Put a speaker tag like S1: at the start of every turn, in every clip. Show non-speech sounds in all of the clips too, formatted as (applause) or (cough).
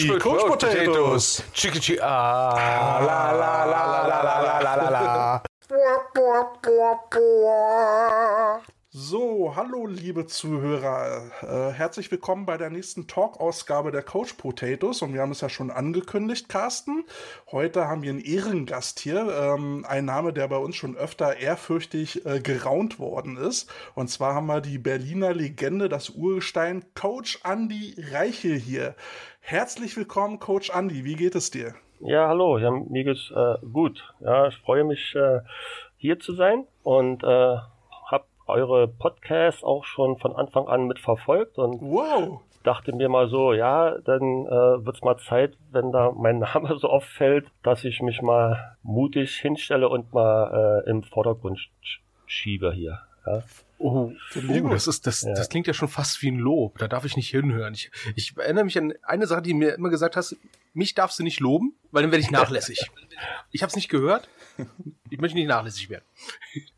S1: Die Coach Potatoes. Chicky ah, la la la la la la la la. So, hallo liebe Zuhörer. Äh, herzlich willkommen bei der nächsten Talk-Ausgabe der Coach Potatoes. Und wir haben es ja schon angekündigt, Carsten. Heute haben wir einen Ehrengast hier. Ähm, ein Name, der bei uns schon öfter ehrfürchtig äh, geraunt worden ist. Und zwar haben wir die Berliner Legende, das Urgestein, Coach Andy Reichel hier. Herzlich willkommen, Coach Andy. Wie geht es dir?
S2: Ja, hallo. Ja, mir geht's äh, gut. Ja, ich freue mich, äh, hier zu sein und äh, eure Podcasts auch schon von Anfang an mitverfolgt und
S1: wow.
S2: dachte mir mal so, ja, dann äh, wird's mal Zeit, wenn da mein (laughs) Name so oft fällt, dass ich mich mal mutig hinstelle und mal äh, im Vordergrund schiebe hier. Ja.
S1: Oh, oh das, ist, das, ja. das klingt ja schon fast wie ein Lob. Da darf ich nicht hinhören. Ich, ich erinnere mich an eine Sache, die mir immer gesagt hast, mich darfst du nicht loben, weil dann werde ich nachlässig. ich habe es nicht gehört. Ich möchte nicht nachlässig werden.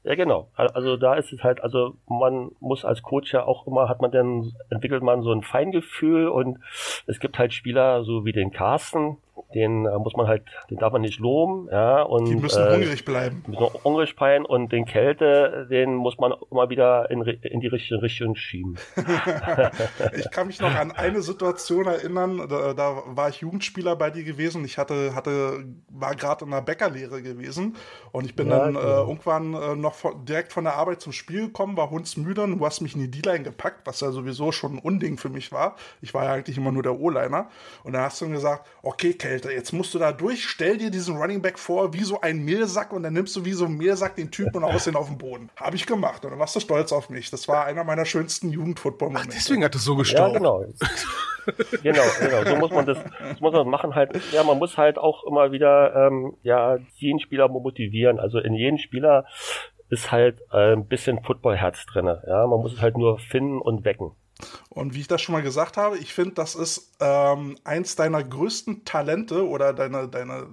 S2: Ja, genau. Also da ist es halt, also man muss als Coach ja auch immer, hat man dann, entwickelt man so ein Feingefühl und es gibt halt Spieler, so wie den Carsten, den äh, muss man halt, den darf man nicht loben, ja, und.
S1: Die müssen äh, hungrig bleiben.
S2: Müssen hungrig bleiben und den Kälte, den muss man immer wieder in, in die richtige Richtung schieben. (laughs)
S1: ich kann mich noch an eine Situation erinnern, da, da war ich Jugendspieler bei dir gewesen, ich hatte, hatte, war gerade in der Bäckerlehre gewesen und ich bin ja, dann äh, genau. irgendwann äh, noch von, direkt von der Arbeit zum Spiel gekommen, war hundsmüde und du hast mich in die D-Line gepackt, was ja sowieso schon ein Unding für mich war. Ich war ja eigentlich immer nur der O-Liner und dann hast du gesagt, okay, Kälte, Alter, jetzt musst du da durch, stell dir diesen Running Back vor wie so ein Mehlsack und dann nimmst du wie so ein Mehlsack den Typen und haust ihn auf den Boden. Habe ich gemacht und dann warst du stolz auf mich. Das war einer meiner schönsten Jugendfootball-Momente.
S2: Deswegen hat es so gestorben. Ja, genau. genau, genau. So muss man das, das muss man machen halt. Ja, man muss halt auch immer wieder, ähm, ja, jeden Spieler motivieren. Also in jedem Spieler ist halt äh, ein bisschen Football-Herz drin. Ja, man muss es halt nur finden und wecken.
S1: Und wie ich das schon mal gesagt habe, ich finde, das ist ähm, eins deiner größten Talente oder deine, deine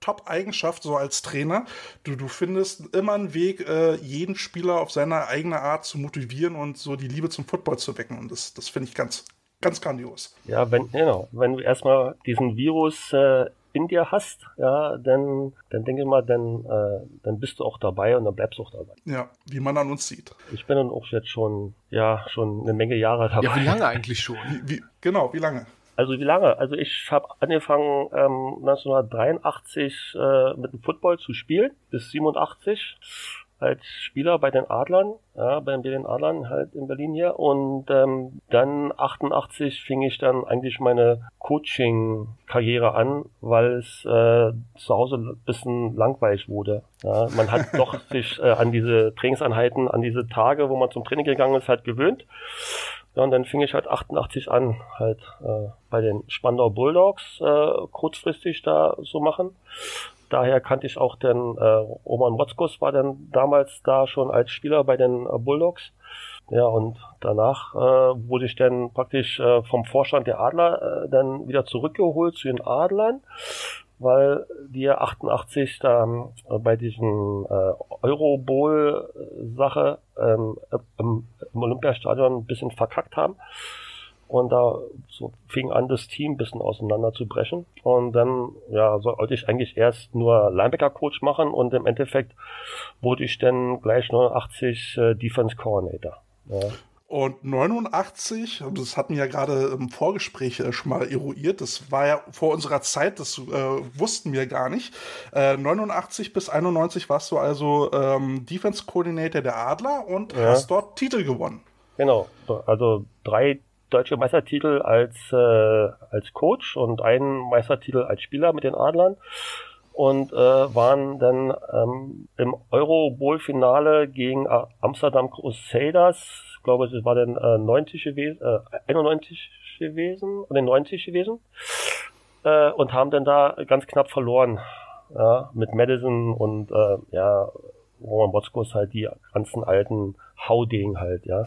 S1: Top-Eigenschaft so als Trainer. Du, du findest immer einen Weg, äh, jeden Spieler auf seine eigene Art zu motivieren und so die Liebe zum Football zu wecken. Und das, das finde ich ganz, ganz grandios.
S2: Ja, wenn, genau, wenn du erstmal diesen Virus äh, in dir hast, ja, dann, dann denke ich mal, dann, äh, dann bist du auch dabei und dann bleibst du auch dabei.
S1: Ja, wie man an uns sieht.
S2: Ich bin dann auch jetzt schon, ja, schon eine Menge Jahre dabei.
S1: Ja, wie lange eigentlich schon? Wie, wie, genau, wie lange?
S2: Also wie lange? Also ich habe angefangen ähm, 1983 äh, mit dem Football zu spielen bis 87 als Spieler bei den Adlern, ja, bei den Adlern halt in Berlin hier. Und ähm, dann 88 fing ich dann eigentlich meine Coaching-Karriere an, weil es äh, zu Hause ein bisschen langweilig wurde. Ja, man hat doch (laughs) sich äh, an diese Trainingseinheiten, an diese Tage, wo man zum Training gegangen ist, halt gewöhnt. Ja, und dann fing ich halt 88 an, halt äh, bei den Spandau Bulldogs äh, kurzfristig da so machen daher kannte ich auch den äh, Roman Motzkos war dann damals da schon als Spieler bei den äh, Bulldogs. Ja, und danach äh, wurde ich dann praktisch äh, vom Vorstand der Adler äh, dann wieder zurückgeholt zu den Adlern, weil die 88 da äh, bei diesen äh, Euro-Bowl-Sache ähm, im, im Olympiastadion ein bisschen verkackt haben. Und da so fing an, das Team ein bisschen auseinander zu brechen. Und dann, ja, sollte ich eigentlich erst nur Linebacker-Coach machen und im Endeffekt wurde ich dann gleich 89 äh, Defense Coordinator. Ja.
S1: Und 89, das hatten wir ja gerade im Vorgespräch äh, schon mal eruiert, das war ja vor unserer Zeit, das äh, wussten wir gar nicht. Äh, 89 bis 91 warst du also ähm, Defense Coordinator der Adler und ja. hast dort Titel gewonnen.
S2: Genau, also drei deutsche Meistertitel als, äh, als Coach und einen Meistertitel als Spieler mit den Adlern und äh, waren dann ähm, im Euro Bowl Finale gegen äh, Amsterdam Crusaders, ich glaube, es war dann äh, 90 gewesen, äh, 91 gewesen oder 90 gewesen äh, und haben dann da ganz knapp verloren, ja, mit Madison und äh, ja, Roman Botzkos halt die ganzen alten Hauding halt, ja.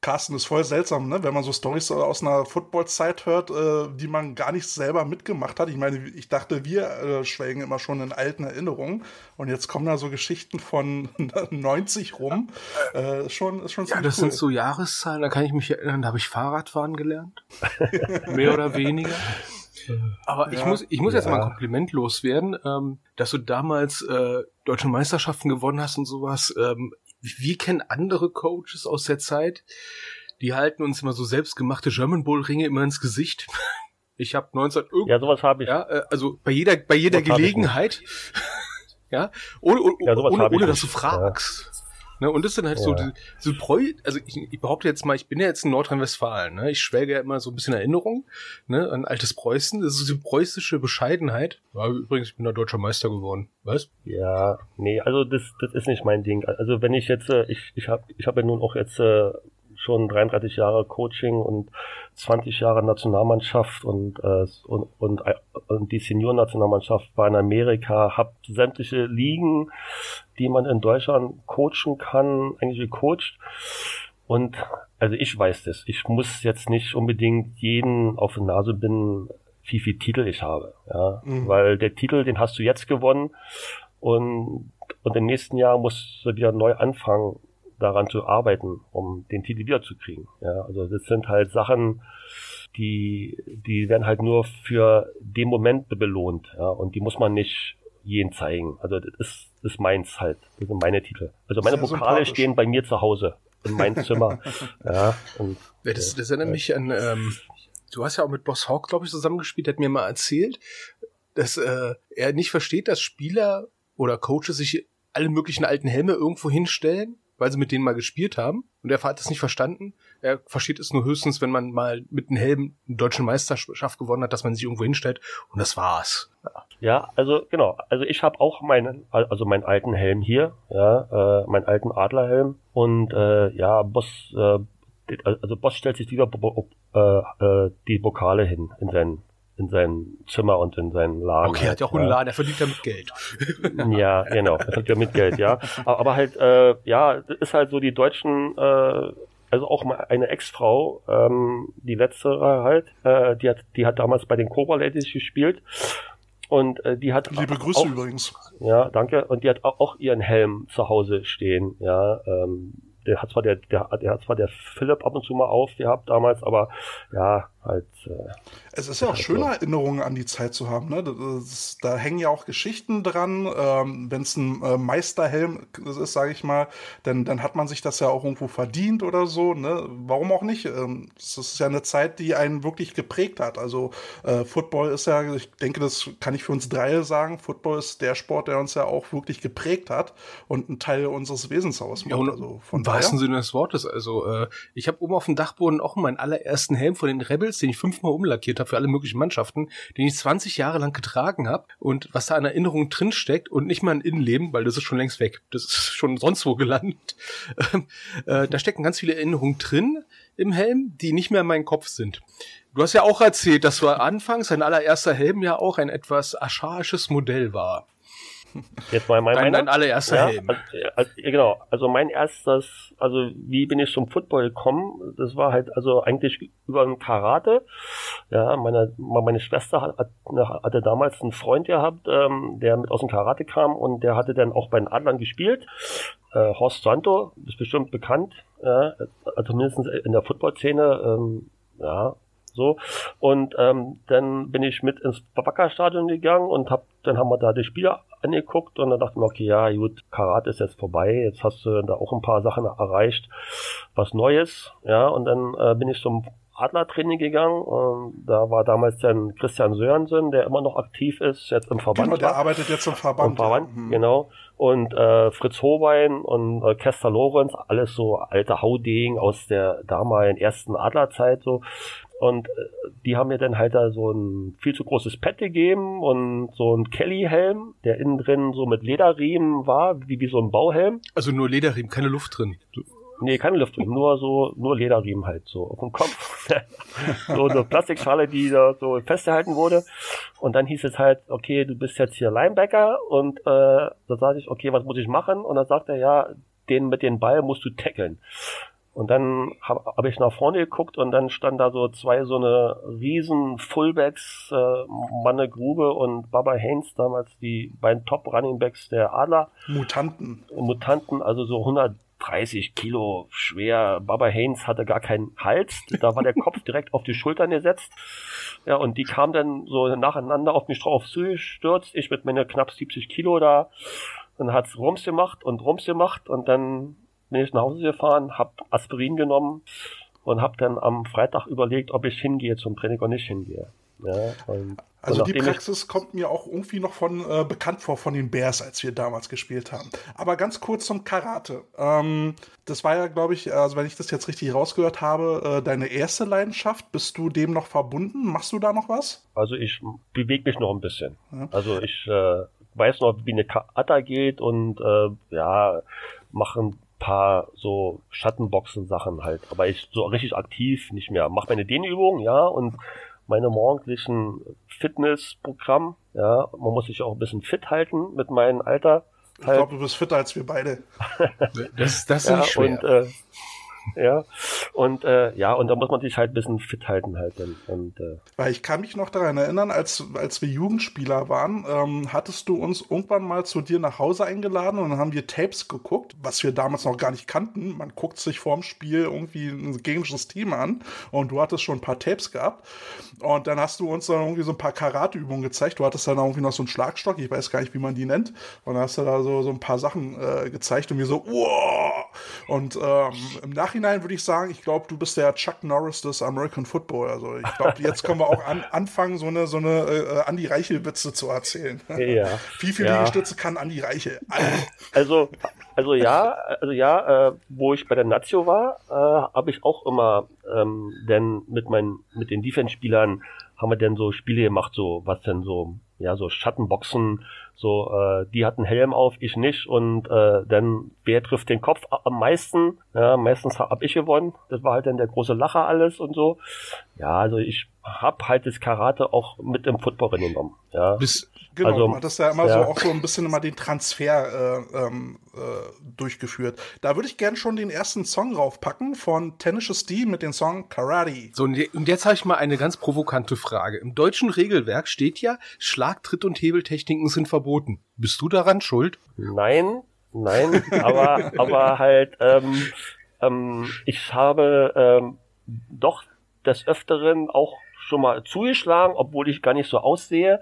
S1: Carsten ist voll seltsam, ne? wenn man so Stories aus einer Football-Zeit hört, äh, die man gar nicht selber mitgemacht hat. Ich meine, ich dachte, wir äh, schwelgen immer schon in alten Erinnerungen und jetzt kommen da so Geschichten von (laughs) 90 rum. Äh, ist schon, ist schon
S3: Ja, das cool. sind so Jahreszahlen, da kann ich mich erinnern, da habe ich Fahrradfahren gelernt. (laughs) Mehr oder weniger. Aber ich muss, ich muss ja. jetzt mal ein Kompliment loswerden, ähm, dass du damals äh, deutsche Meisterschaften gewonnen hast und sowas. Ähm, wir kennen andere Coaches aus der Zeit, die halten uns immer so selbstgemachte German Bowl Ringe immer ins Gesicht. (laughs) Ich habe 19
S2: Ja, sowas habe ich.
S3: Ja, äh, also bei jeder bei jeder Gelegenheit. (laughs) ja, ohne, ohne, ja, ohne, ohne dass du fragst. Ja. Ne, und das sind halt ja. so so Preu, also ich, ich behaupte jetzt mal, ich bin ja jetzt in Nordrhein-Westfalen, ne? Ich schwelge ja immer so ein bisschen Erinnerung, ne, an altes Preußen. Das ist so die preußische Bescheidenheit. Ja, übrigens, ich bin da deutscher Meister geworden, weißt?
S2: Ja, nee, also das, das ist nicht mein Ding. Also wenn ich jetzt, äh, ich, ich habe ich hab ja nun auch jetzt äh, schon 33 Jahre Coaching und 20 Jahre Nationalmannschaft und, äh, und, und, und die Senior-Nationalmannschaft war in Amerika, habe sämtliche Ligen, die man in Deutschland coachen kann, eigentlich gecoacht. Und also ich weiß das. Ich muss jetzt nicht unbedingt jeden auf die Nase binden, wie viel Titel ich habe. Ja? Mhm. Weil der Titel, den hast du jetzt gewonnen und, und im nächsten Jahr musst du wieder neu anfangen daran zu arbeiten, um den Titel wiederzukriegen. Ja, also das sind halt Sachen, die, die werden halt nur für den Moment belohnt, ja, und die muss man nicht jeden zeigen. Also das ist, das ist meins halt. Das sind meine Titel. Also meine Pokale stehen bei mir zu Hause in meinem Zimmer. (laughs) ja, und,
S3: ja, das, das erinnert mich an, ähm, du hast ja auch mit Boss Hawk, glaube ich, zusammengespielt, hat mir mal erzählt, dass äh, er nicht versteht, dass Spieler oder Coaches sich alle möglichen alten Helme irgendwo hinstellen weil sie mit denen mal gespielt haben. Und er hat das nicht verstanden. Er versteht es nur höchstens, wenn man mal mit einem Helm eine deutsche Meisterschaft gewonnen hat, dass man sich irgendwo hinstellt. Und das war's.
S2: Ja, ja also genau. Also ich habe auch meinen, also meinen alten Helm hier, ja, äh, meinen alten Adlerhelm. Und äh, ja, Boss, äh, also Boss stellt sich lieber äh, äh, die Vokale hin in seinen in sein Zimmer und in seinen Laden.
S3: Okay, er hat ja auch einen Laden, er verdient ja mit Geld. (laughs)
S2: ja, genau, er verdient ja mit Geld, ja. Aber halt, äh, ja, das ist halt so die deutschen, äh, also auch mal eine Ex-Frau, ähm, die letzte halt, äh, die hat, die hat damals bei den Cobra Ladies gespielt. Und äh, die hat
S1: Liebe Grüße auch, übrigens.
S2: Ja, danke. Und die hat auch ihren Helm zu Hause stehen. Ja, ähm, der hat zwar der, der, der hat zwar der Philipp ab und zu mal aufgehabt damals, aber ja, halt. Äh,
S1: es ist ja auch schöne Erinnerungen an die Zeit zu haben. Ne? Das, da hängen ja auch Geschichten dran. Ähm, Wenn es ein äh, Meisterhelm ist, sage ich mal, dann, dann hat man sich das ja auch irgendwo verdient oder so. Ne? Warum auch nicht? Ähm, es ist ja eine Zeit, die einen wirklich geprägt hat. Also äh, Football ist ja, ich denke, das kann ich für uns drei sagen. Football ist der Sport, der uns ja auch wirklich geprägt hat und ein Teil unseres Wesens ausmacht. Ja,
S3: also von Im wahrsten Sinne des Wortes. Also äh, ich habe oben auf dem Dachboden auch meinen allerersten Helm von den Rebels, den ich fünfmal umlackiert habe für alle möglichen Mannschaften, den ich 20 Jahre lang getragen habe und was da an Erinnerungen drinsteckt und nicht mal ein Innenleben, weil das ist schon längst weg. Das ist (laughs) schon sonst wo gelandet. Ähm, äh, da stecken ganz viele Erinnerungen drin im Helm, die nicht mehr in meinem Kopf sind. Du hast ja auch erzählt, dass du anfangs dein allererster Helm ja auch ein etwas archaisches Modell war.
S2: Jetzt mal mein,
S3: dein, dein allererster
S2: ja,
S3: Helm.
S2: Also, also, genau, also mein erstes, also wie bin ich zum Football gekommen? Das war halt also eigentlich über ein Karate. Ja, meine, meine Schwester hat, hatte damals einen Freund gehabt, ähm, der mit aus dem Karate kam und der hatte dann auch bei den Adlern gespielt. Äh, Horst Santo, ist bestimmt bekannt, ja, also mindestens in der Football-Szene, ähm, ja, so. Und ähm, dann bin ich mit ins Wacker-Stadion gegangen und hab, dann haben wir da die Spieler angeguckt und dann dachte ich mir, okay, ja, gut, Karate ist jetzt vorbei, jetzt hast du da auch ein paar Sachen erreicht, was Neues, ja, und dann äh, bin ich zum Adlertraining gegangen und da war damals dann Christian Sörensen, der immer noch aktiv ist, jetzt im Verband.
S1: Genau, der arbeitet jetzt im Verband. Im
S2: Verband, ja. Mhm. genau. Und äh, Fritz Hobein und äh, Kester Lorenz, alles so alte Hauding aus der damaligen ersten Adlerzeit so. Und äh, die haben mir dann halt da so ein viel zu großes Pad gegeben und so ein Kelly-Helm, der innen drin so mit Lederriemen war, wie, wie so ein Bauhelm.
S3: Also nur Lederriemen, keine Luft drin.
S2: Nee, keine Luft drin, nur so, nur Lederriemen halt so auf dem Kopf. (laughs) so eine Plastikschale, die da so festgehalten wurde. Und dann hieß es halt, okay, du bist jetzt hier Linebacker und äh, da sagte ich, okay, was muss ich machen? Und dann sagt er, ja, den mit dem Ball musst du tackeln. Und dann habe hab ich nach vorne geguckt und dann standen da so zwei so eine riesen Fullbacks, äh, Manne Grube und Baba Haynes, damals die beiden Top Runningbacks der Adler.
S1: Mutanten.
S2: Mutanten, also so 100 30 Kilo schwer. Baba Haynes hatte gar keinen Hals. Da war der Kopf (laughs) direkt auf die Schultern gesetzt. Ja, und die kam dann so nacheinander auf mich drauf zugestürzt. Ich mit meiner knapp 70 Kilo da. Dann hat's Rums gemacht und Rums gemacht und dann bin ich nach Hause gefahren, hab Aspirin genommen und hab dann am Freitag überlegt, ob ich hingehe zum Training oder nicht hingehe. Ja,
S1: also die Praxis kommt mir auch irgendwie noch von äh, bekannt vor von den Bears, als wir damals gespielt haben. Aber ganz kurz zum Karate. Ähm, das war ja, glaube ich, also wenn ich das jetzt richtig rausgehört habe, äh, deine erste Leidenschaft. Bist du dem noch verbunden? Machst du da noch was?
S2: Also ich bewege mich noch ein bisschen. Ja. Also ich äh, weiß noch, wie eine Kata geht und äh, ja, mache ein paar so Schattenboxen-Sachen halt. Aber ich so richtig aktiv nicht mehr. Mach meine Dehnübungen, ja, und meine morgendlichen Fitnessprogramm. Ja, man muss sich auch ein bisschen fit halten mit meinem Alter.
S1: Ich glaube, du bist fitter als wir beide.
S3: das, das ist ja, nicht schwer.
S2: Und, äh, (laughs) ja. Und äh, ja, und da muss man sich halt ein bisschen fit halten halt. Und, und, äh.
S1: Weil ich kann mich noch daran erinnern, als, als wir Jugendspieler waren, ähm, hattest du uns irgendwann mal zu dir nach Hause eingeladen und dann haben wir Tapes geguckt, was wir damals noch gar nicht kannten. Man guckt sich vorm Spiel irgendwie ein gegnerisches Team an und du hattest schon ein paar Tapes gehabt. Und dann hast du uns dann irgendwie so ein paar Karateübungen gezeigt. Du hattest dann irgendwie noch so einen Schlagstock, ich weiß gar nicht, wie man die nennt. Und dann hast du da so, so ein paar Sachen äh, gezeigt und wir so, wow! Und ähm, im Nachhinein würde ich sagen, ich glaube, du bist der Chuck Norris des American Football. Also ich glaube, jetzt können wir auch an, anfangen, so eine, so eine äh, Andi Reichel-Witze zu erzählen.
S2: Ja.
S1: Wie viele ja. Liegestütze kann Andi Reichel?
S2: Also, also ja, also ja, äh, wo ich bei der Nazio war, äh, habe ich auch immer ähm, denn mit meinen, mit den Defense-Spielern haben wir denn so Spiele gemacht, so was denn so, ja, so Schattenboxen, so, äh, die hatten Helm auf, ich nicht und äh, dann wer trifft den Kopf am meisten? Ja, meistens hab ich gewonnen. Das war halt dann der große Lacher alles und so. Ja, also ich hab halt das Karate auch mit im Football genommen. Ja.
S1: Bis, genau, also, du hattest ja immer ja. so auch so ein bisschen immer den Transfer äh, ähm, äh, durchgeführt. Da würde ich gern schon den ersten Song raufpacken von Tenacious D mit dem Song Karate.
S3: So, und jetzt habe ich mal eine ganz provokante Frage. Im deutschen Regelwerk steht ja, Schlagtritt und Hebeltechniken sind verboten. Bist du daran schuld?
S2: Nein, nein, aber, (laughs) aber halt, ähm, ähm, ich habe ähm, doch des Öfteren auch schon mal zugeschlagen, obwohl ich gar nicht so aussehe.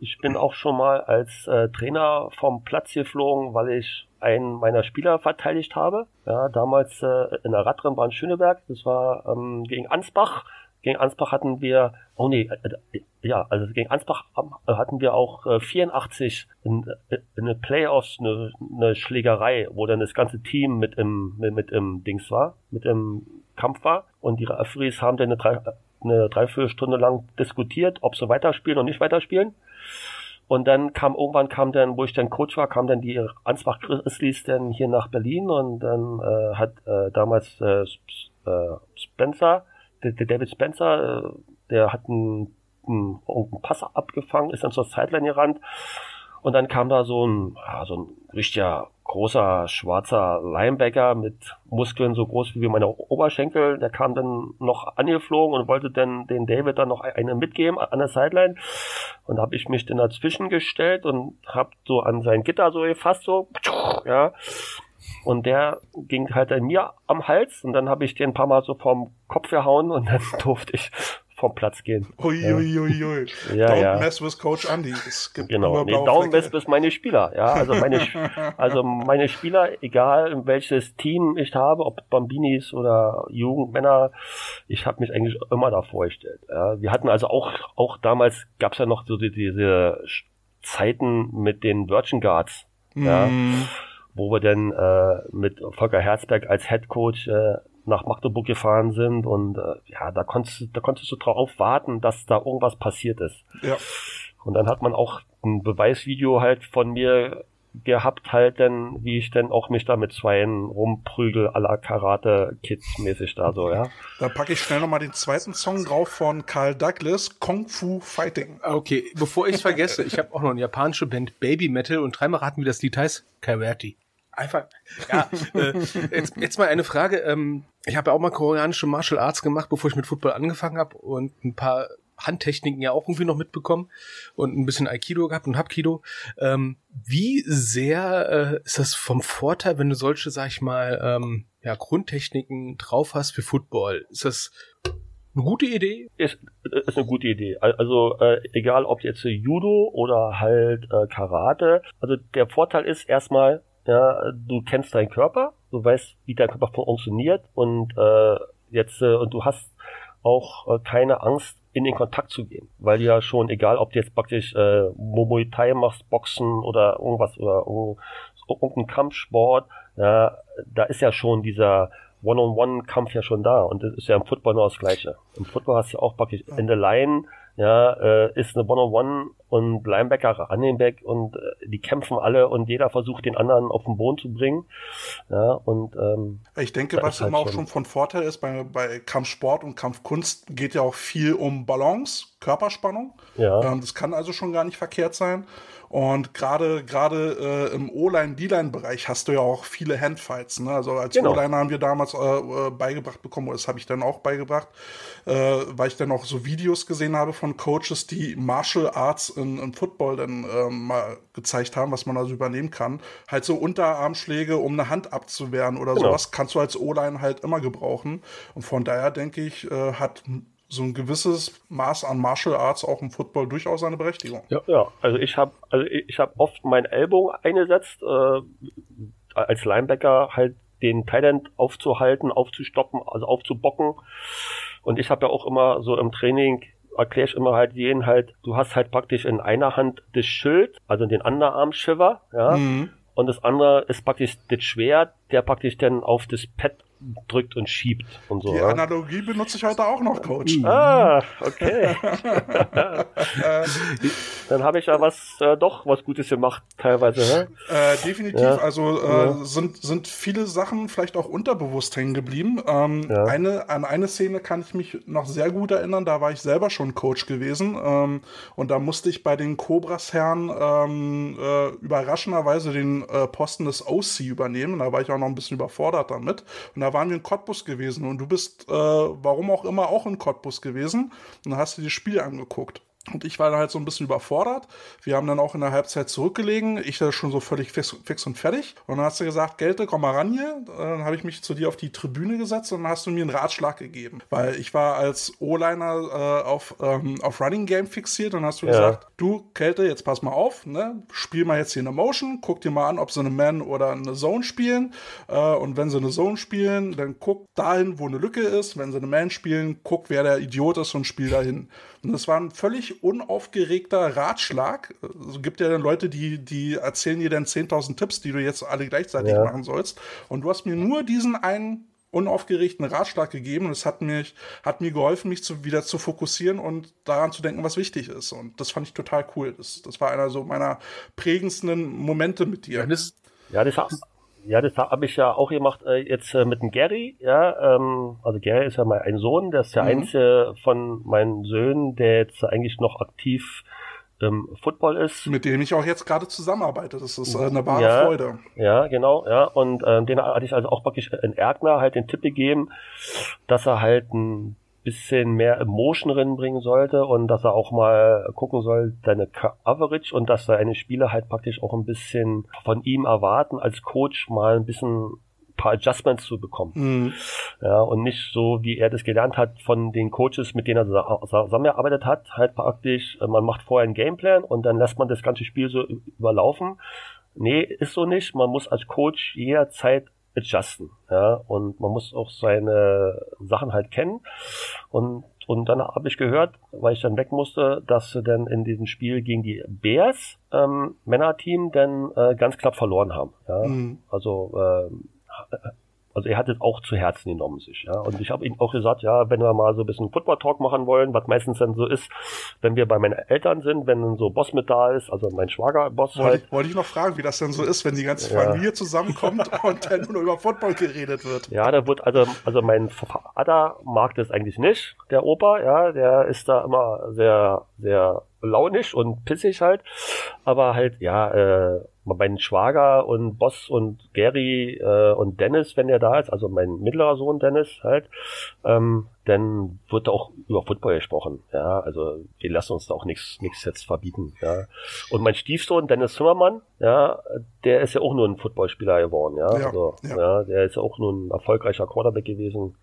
S2: Ich bin auch schon mal als äh, Trainer vom Platz geflogen, weil ich einen meiner Spieler verteidigt habe. Ja, damals äh, in der Radrennbahn Schöneberg. Das war ähm, gegen Ansbach. Gegen Ansbach hatten wir, oh nee, äh, äh ja, also gegen Ansbach äh, hatten wir auch äh, 84 in, in eine Playoffs eine, eine Schlägerei, wo dann das ganze Team mit im mit, mit im Dings war, mit im Kampf war und die Referees haben dann eine, drei, eine Dreiviertelstunde lang diskutiert, ob sie weiterspielen oder nicht weiterspielen. Und dann kam irgendwann kam dann, wo ich dann Coach war, kam dann die Ansbach Grizzlies dann hier nach Berlin und dann äh, hat äh, damals äh Spencer, der, der David Spencer, äh, der hat einen, einen, einen Pass abgefangen, ist dann zur Sideline gerannt und dann kam da so ein, ja, so ein richtiger großer schwarzer Linebacker mit Muskeln so groß wie meine Oberschenkel. Der kam dann noch angeflogen und wollte dann den David dann noch eine mitgeben an der Sideline. Und da habe ich mich dann dazwischen gestellt und habe so an sein Gitter so gefasst, so, ja. Und der ging halt an mir am Hals und dann habe ich den ein paar Mal so vom Kopf gehauen und dann (laughs) durfte ich vom Platz gehen.
S1: Uiuiuiui. Ui, ui.
S2: ja,
S1: don't
S2: ja.
S1: mess with Coach Andy. Es
S2: gibt genau. Nee, don't mess with meine Spieler. Ja, also meine, (laughs) also meine Spieler, egal welches Team ich habe, ob Bambinis oder Jugendmänner, ich habe mich eigentlich immer da vorgestellt. Ja, wir hatten also auch, auch damals gab es ja noch so die, diese Zeiten mit den Virgin Guards. Ja, mm. Wo wir dann äh, mit Volker Herzberg als Head Coach äh, nach Magdeburg gefahren sind und äh, ja, da konntest, da konntest du drauf warten, dass da irgendwas passiert ist.
S1: Ja.
S2: Und dann hat man auch ein Beweisvideo halt von mir gehabt halt denn, wie ich denn auch mich da mit zweien rumprügel à la Karate-Kids mäßig da so, ja.
S1: Da packe ich schnell nochmal den zweiten Song drauf von Carl Douglas, Kung Fu Fighting.
S3: Okay, bevor ich es vergesse, ich habe auch noch eine japanische Band Baby Metal und dreimal raten, wie das Lied heißt. Karate. Einfach, ja. äh, jetzt, jetzt mal eine Frage. Ähm, ich habe ja auch mal koreanische Martial Arts gemacht, bevor ich mit Football angefangen habe und ein paar Handtechniken ja auch irgendwie noch mitbekommen und ein bisschen Aikido gehabt und Hapkido. Ähm, wie sehr äh, ist das vom Vorteil, wenn du solche, sag ich mal, ähm, ja, Grundtechniken drauf hast für Football? Ist das eine gute Idee?
S2: Ist, ist eine gute Idee. Also äh, egal ob jetzt Judo oder halt äh, Karate. Also der Vorteil ist erstmal, ja, du kennst deinen Körper, du weißt, wie dein Körper funktioniert und äh, jetzt äh, und du hast auch äh, keine Angst, in den Kontakt zu gehen. Weil ja schon, egal ob du jetzt praktisch äh, Muay Thai machst, Boxen oder irgendwas oder irgendein Kampfsport, ja, da ist ja schon dieser One-on-One-Kampf ja schon da und das ist ja im Football nur das Gleiche. Im Football hast du ja auch praktisch in der Line, ja, äh, ist eine One-on-One und Linebacker, Running Back und äh, die kämpfen alle und jeder versucht den anderen auf den Boden zu bringen. Ja, und ähm,
S1: ich denke, was halt immer auch schon von Vorteil ist bei, bei Kampfsport und Kampfkunst geht ja auch viel um Balance, Körperspannung. Ja. Ähm, das kann also schon gar nicht verkehrt sein. Und gerade gerade äh, im O-Line, D-Line-Bereich hast du ja auch viele Handfights. Ne? Also als genau. O-Line haben wir damals äh, äh, beigebracht bekommen, oder das habe ich dann auch beigebracht, äh, weil ich dann auch so Videos gesehen habe von Coaches, die Martial Arts in, in Football dann ähm, mal gezeigt haben, was man also übernehmen kann. Halt so Unterarmschläge, um eine Hand abzuwehren oder genau. sowas, kannst du als O-Line halt immer gebrauchen. Und von daher denke ich, äh, hat so ein gewisses Maß an Martial Arts auch im Football durchaus eine Berechtigung.
S2: Ja, ja. also ich habe also ich habe oft meinen Ellbogen eingesetzt äh, als Linebacker halt den Thailand aufzuhalten, aufzustoppen, also aufzubocken. Und ich habe ja auch immer so im Training erkläre ich immer halt jeden halt, du hast halt praktisch in einer Hand das Schild, also den Underarm-Shiver, ja, mhm. und das andere ist praktisch das Schwert, der praktisch dann auf das Pad drückt und schiebt und so.
S1: Die Analogie benutze ich heute auch noch, Coach.
S2: Ah, okay. (laughs) (laughs) Dann habe ich ja was äh, doch was Gutes gemacht, teilweise.
S1: Äh, definitiv. Ja. Also äh, ja. sind, sind viele Sachen vielleicht auch unterbewusst hängen geblieben. Ähm, ja. eine, an eine Szene kann ich mich noch sehr gut erinnern. Da war ich selber schon Coach gewesen. Ähm, und da musste ich bei den Cobras-Herren ähm, äh, überraschenderweise den äh, Posten des OC übernehmen. Da war ich auch noch ein bisschen überfordert damit. Und da waren wir in Cottbus gewesen und du bist, äh, warum auch immer, auch in Cottbus gewesen und dann hast du dir das Spiel angeguckt. Und ich war dann halt so ein bisschen überfordert. Wir haben dann auch in der Halbzeit zurückgelegen. Ich war schon so völlig fix, fix, und fertig. Und dann hast du gesagt, Gelte, komm mal ran hier. Dann habe ich mich zu dir auf die Tribüne gesetzt und dann hast du mir einen Ratschlag gegeben. Weil ich war als O-Liner äh, auf, ähm, auf Running Game fixiert. Und dann hast du ja. gesagt, du, Kälte, jetzt pass mal auf. Ne? Spiel mal jetzt hier eine Motion. Guck dir mal an, ob sie eine Man oder eine Zone spielen. Äh, und wenn sie eine Zone spielen, dann guck dahin, wo eine Lücke ist. Wenn sie eine Man spielen, guck, wer der Idiot ist und spiel dahin. Und das war ein völlig unaufgeregter Ratschlag. Es also gibt ja dann Leute, die, die erzählen dir dann 10.000 Tipps, die du jetzt alle gleichzeitig ja. machen sollst. Und du hast mir nur diesen einen unaufgeregten Ratschlag gegeben und es hat mir, hat mir geholfen, mich zu, wieder zu fokussieren und daran zu denken, was wichtig ist. Und das fand ich total cool. Das, das war einer so meiner prägendsten Momente mit dir.
S2: Ja, das, ja, das, ja, das habe ich ja auch gemacht äh, jetzt äh, mit dem Gary. Ja, ähm, also Gary ist ja mein ein Sohn, der ist der mhm. einzige von meinen Söhnen, der jetzt eigentlich noch aktiv im Football ist.
S1: Mit dem ich auch jetzt gerade zusammenarbeite. Das ist äh, eine wahre
S2: ja,
S1: Freude.
S2: Ja, genau. Ja, und ähm, den hatte ich also auch praktisch in Erkner halt den Tipp gegeben, dass er halt ein bisschen mehr Emotion reinbringen sollte und dass er auch mal gucken soll, seine Coverage und dass seine Spieler halt praktisch auch ein bisschen von ihm erwarten, als Coach mal ein bisschen paar Adjustments zu bekommen. Mhm. Ja, und nicht so, wie er das gelernt hat von den Coaches, mit denen er zusammengearbeitet hat, halt praktisch, äh, man macht vorher einen Gameplan und dann lässt man das ganze Spiel so überlaufen. Nee, ist so nicht. Man muss als Coach jederzeit adjusten. Ja, und man muss auch seine Sachen halt kennen. Und, und dann habe ich gehört, weil ich dann weg musste, dass sie dann in diesem Spiel gegen die Bears ähm, Männerteam dann äh, ganz knapp verloren haben. Ja? Mhm. Also äh, also er hat es auch zu Herzen genommen sich, ja. Und ich habe ihm auch gesagt, ja, wenn wir mal so ein bisschen Football-Talk machen wollen, was meistens dann so ist, wenn wir bei meinen Eltern sind, wenn dann so Boss mit da ist, also mein Schwager-Boss
S1: wollte halt. Ich, wollte ich noch fragen, wie das denn so ist, wenn die ganze ja. Familie zusammenkommt (laughs) und dann nur über Football geredet wird.
S2: Ja, da wird, also, also mein Vater mag das eigentlich nicht, der Opa, ja, der ist da immer sehr, sehr launisch und pissig halt, aber halt, ja, äh, mein Schwager und Boss und Gary äh, und Dennis, wenn er da ist, also mein mittlerer Sohn Dennis halt, ähm, dann wird auch über Football gesprochen. Ja, also wir lassen uns da auch nichts nichts jetzt verbieten. Ja, und mein Stiefsohn Dennis Zimmermann, ja, der ist ja auch nur ein Footballspieler geworden. Ja, ja, also, ja. ja der ist ja auch nur ein erfolgreicher Quarterback gewesen.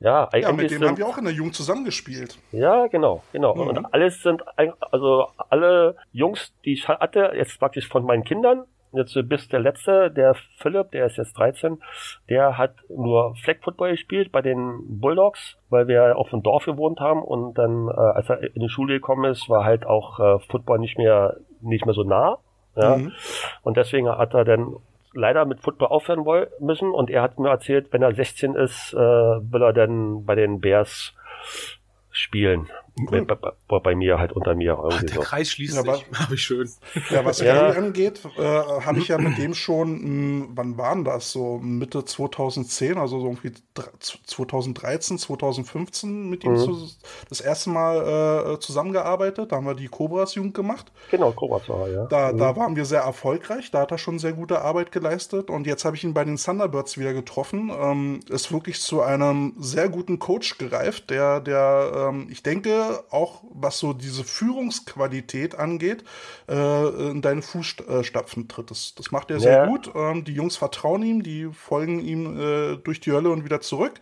S1: Ja, ja mit dem sind, haben wir auch in der Jugend zusammengespielt.
S2: Ja, genau, genau. Mhm. Und alles sind, also alle Jungs, die ich hatte, jetzt praktisch von meinen Kindern, jetzt bis der letzte, der Philipp, der ist jetzt 13, der hat nur Flag Football gespielt bei den Bulldogs, weil wir auf dem Dorf gewohnt haben und dann, äh, als er in die Schule gekommen ist, war halt auch äh, Football nicht mehr, nicht mehr so nah. Ja? Mhm. Und deswegen hat er dann leider mit Football aufhören wollen, müssen und er hat mir erzählt, wenn er 16 ist, äh, will er dann bei den Bears spielen. Cool. Bei, bei, bei, mir halt unter mir.
S3: Ach, der so. Kreis schließt ja, sich. (laughs) Habe ich schön.
S1: Ja, was ja. Gary angeht, äh, habe ich ja mit dem schon, mh, wann waren das? So Mitte 2010, also so irgendwie 2013, 2015 mit ihm mhm. zu, das erste Mal äh, zusammengearbeitet. Da haben wir die Cobras Jugend gemacht.
S2: Genau, Cobras war ja.
S1: Da, mhm. da waren wir sehr erfolgreich. Da hat er schon sehr gute Arbeit geleistet. Und jetzt habe ich ihn bei den Thunderbirds wieder getroffen. Ähm, ist wirklich zu einem sehr guten Coach gereift, der, der ähm, ich denke, auch was so diese Führungsqualität angeht, äh, in deine Fußstapfen tritt. Das, das macht er sehr ja. gut. Ähm, die Jungs vertrauen ihm, die folgen ihm äh, durch die Hölle und wieder zurück.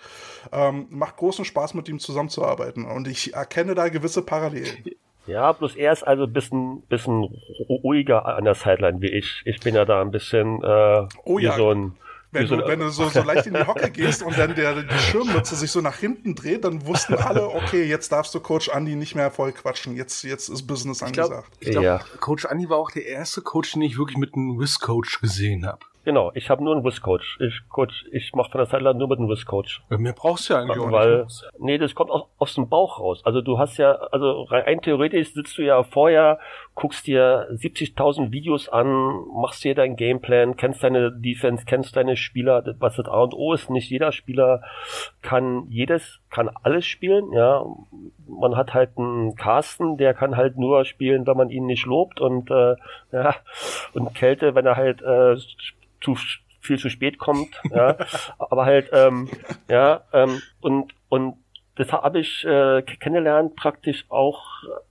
S1: Ähm, macht großen Spaß, mit ihm zusammenzuarbeiten. Und ich erkenne da gewisse Parallelen.
S2: Ja, bloß er ist also ein bisschen, bisschen ruhiger an der Sideline wie ich. Ich bin ja da ein bisschen äh, oh, ja. wie so ein
S1: wenn du, wenn du so, so leicht in die Hocke gehst und dann der, die Schirmmütze sich so nach hinten dreht, dann wussten alle, okay, jetzt darfst du Coach Andy nicht mehr voll quatschen. Jetzt, jetzt ist Business angesagt.
S3: Ich glaube, glaub, ja. Coach Andy war auch der erste Coach, den ich wirklich mit einem Whisk-Coach gesehen habe.
S2: Genau, ich habe nur einen Whisk-Coach. Ich, Coach, ich mache von der Sideline nur mit einem Whisk-Coach.
S3: Ja, mehr brauchst du ja eigentlich
S2: auch weil, nicht. Nee, das kommt aus, aus dem Bauch raus. Also du hast ja, also rein theoretisch sitzt du ja vorher, guckst dir 70.000 Videos an, machst dir deinen Gameplan, kennst deine Defense, kennst deine Spieler, was das A und O ist. Nicht jeder Spieler kann jedes, kann alles spielen, ja. Man hat halt einen Carsten, der kann halt nur spielen, wenn man ihn nicht lobt und, äh, ja, und Kälte, wenn er halt, äh, zu viel zu spät kommt, ja, (laughs) aber halt, ähm, ja, ähm, und, und das habe ich äh, kennengelernt praktisch auch,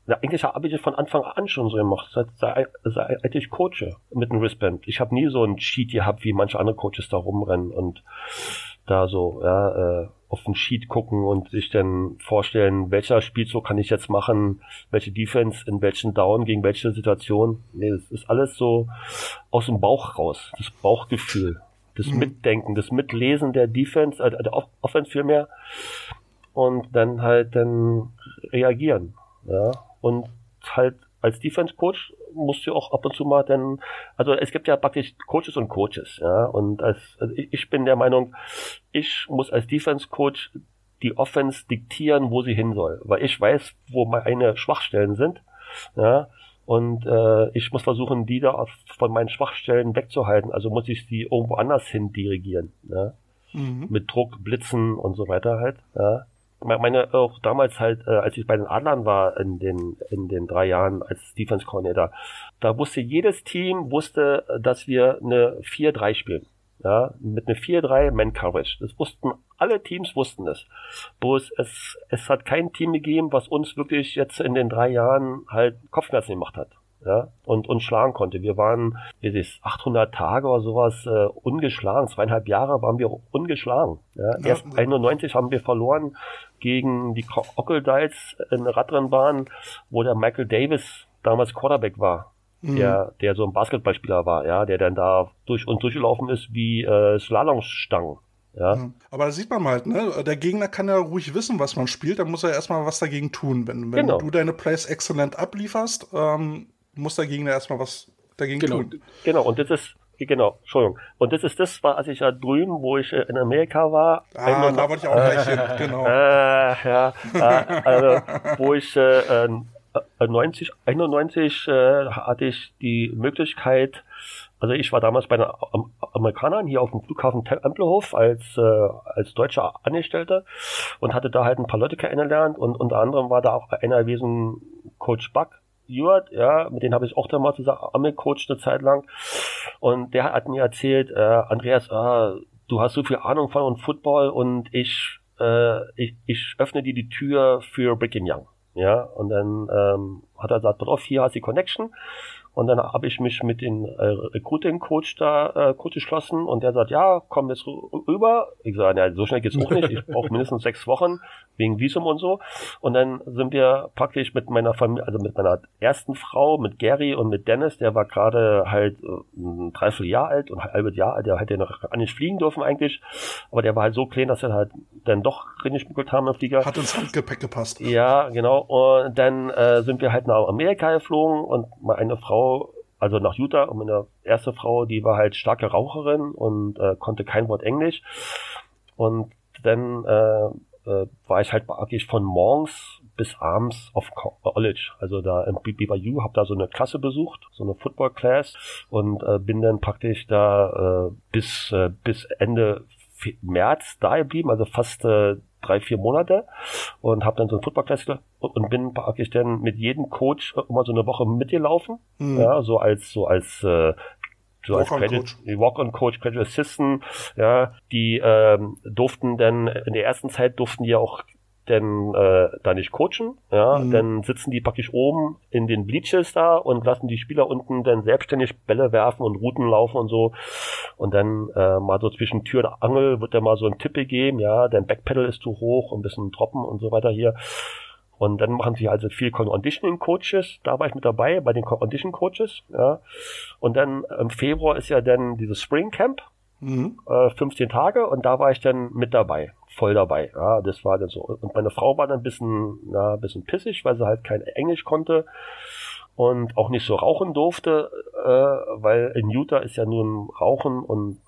S2: ja, eigentlich habe ich es von Anfang an schon so gemacht, seit, seit, seit ich coache mit einem Wristband. Ich habe nie so ein Cheat gehabt, wie manche andere Coaches da rumrennen und da so, ja, äh, auf den Sheet gucken und sich dann vorstellen, welcher Spielzug kann ich jetzt machen, welche Defense in welchen Down gegen welche Situation. Nee, das ist alles so aus dem Bauch raus, das Bauchgefühl, das mhm. Mitdenken, das Mitlesen der Defense, äh, der Offense vielmehr und dann halt dann reagieren, ja, und halt als Defense Coach musst du auch ab und zu mal dann, also es gibt ja praktisch Coaches und Coaches, ja, und als, also ich bin der Meinung, ich muss als Defense Coach die Offense diktieren, wo sie hin soll, weil ich weiß, wo meine Schwachstellen sind, ja, und äh, ich muss versuchen, die da von meinen Schwachstellen wegzuhalten, also muss ich sie irgendwo anders hin dirigieren, ja, mhm. mit Druck, Blitzen und so weiter halt, ja meine auch damals halt, äh, als ich bei den Adlern war in den in den drei Jahren als Defense Coordinator, da wusste jedes Team wusste, dass wir eine 4-3 spielen. Ja, mit einer 4-3 Man Coverage. Das wussten alle Teams wussten es. Bloß es es hat kein Team gegeben, was uns wirklich jetzt in den drei Jahren halt Kopfschmerzen gemacht hat ja, und uns schlagen konnte. Wir waren, wie ist 800 Tage oder sowas äh, ungeschlagen. Zweieinhalb Jahre waren wir ungeschlagen. Ja. ja Erst 91 haben wir verloren gegen die Crocodiles in der Radrennbahn, wo der Michael Davis damals Quarterback war. Mhm. Der, der so ein Basketballspieler war, ja, der dann da durch uns durchgelaufen ist wie äh, Slalomstangen. Ja.
S1: Aber da sieht man halt, ne? Der Gegner kann ja ruhig wissen, was man spielt, dann muss er erstmal was dagegen tun. Wenn, wenn genau. du deine Plays exzellent ablieferst, ähm, muss der Gegner erstmal was dagegen
S2: genau.
S1: tun.
S2: Genau, und das ist, genau, Entschuldigung. Und das ist das, war, als ich ja drüben, wo ich äh, in Amerika war.
S1: Ah, da wollte ich auch gleich hin, (laughs) genau.
S2: Äh, ja, äh, also, wo ich äh, 90, 91 äh, hatte ich die Möglichkeit, also ich war damals bei den Amerikanern hier auf dem Flughafen Tempelhof als, äh, als deutscher Angestellter und hatte da halt ein paar Leute kennengelernt und unter anderem war da auch einer gewesen, Coach Buck, Ewart, ja, mit dem habe ich auch dann mal zusammen Coach eine Zeit lang. Und der hat mir erzählt, äh, Andreas, äh, du hast so viel Ahnung von Football und ich, äh, ich, ich öffne dir die Tür für Brigham Young. Ja, und dann ähm, hat er gesagt, pass auf, hier hast du die Connection. Und dann habe ich mich mit dem äh, Recruiting-Coach da äh, kurz geschlossen und der sagt, ja, komm jetzt rüber. Ich sage, ja, so schnell geht's auch nicht. Ich (laughs) brauche mindestens sechs Wochen wegen Visum und so. Und dann sind wir praktisch mit meiner Familie, also mit meiner ersten Frau, mit Gary und mit Dennis, der war gerade halt äh, ein Dreivierteljahr alt und ein halbes Jahr alt, der hätte noch gar nicht fliegen dürfen eigentlich. Aber der war halt so klein, dass er halt dann doch reingeschmuggelt haben im Flieger.
S1: Hat ins Handgepäck gepasst.
S2: Ja, genau. Und dann äh, sind wir halt nach Amerika geflogen und meine Frau Frau, also nach Utah, und meine erste Frau, die war halt starke Raucherin und äh, konnte kein Wort Englisch. Und dann äh, äh, war ich halt praktisch von morgens bis abends auf College, also da im BYU, habe da so eine Klasse besucht, so eine Football Class und äh, bin dann praktisch da äh, bis äh, bis Ende März da geblieben, also fast äh, drei, vier Monate und habe dann so ein Football Classic und bin praktisch dann mit jedem Coach immer so eine Woche mitgelaufen, mhm. ja, so als so als äh, so als Credit, Walk-on-Coach, Credit Assistant, ja, die ähm, durften dann in der ersten Zeit durften die auch denn äh, da nicht coachen, ja, mhm. dann sitzen die praktisch oben in den Bleaches da und lassen die Spieler unten dann selbstständig Bälle werfen und Routen laufen und so. Und dann äh, mal so zwischen Tür und Angel wird dann mal so ein Tipp gegeben, ja, dein Backpedal ist zu hoch, ein bisschen Troppen und so weiter hier. Und dann machen sie also viel Conditioning Coaches, da war ich mit dabei bei den Condition Coaches, ja. Und dann im Februar ist ja dann dieses Spring Camp, mhm. äh, 15 Tage und da war ich dann mit dabei voll dabei. Ja, das war dann so. Und meine Frau war dann ein bisschen, na, ein bisschen pissig, weil sie halt kein Englisch konnte und auch nicht so rauchen durfte, äh, weil in Utah ist ja nun Rauchen und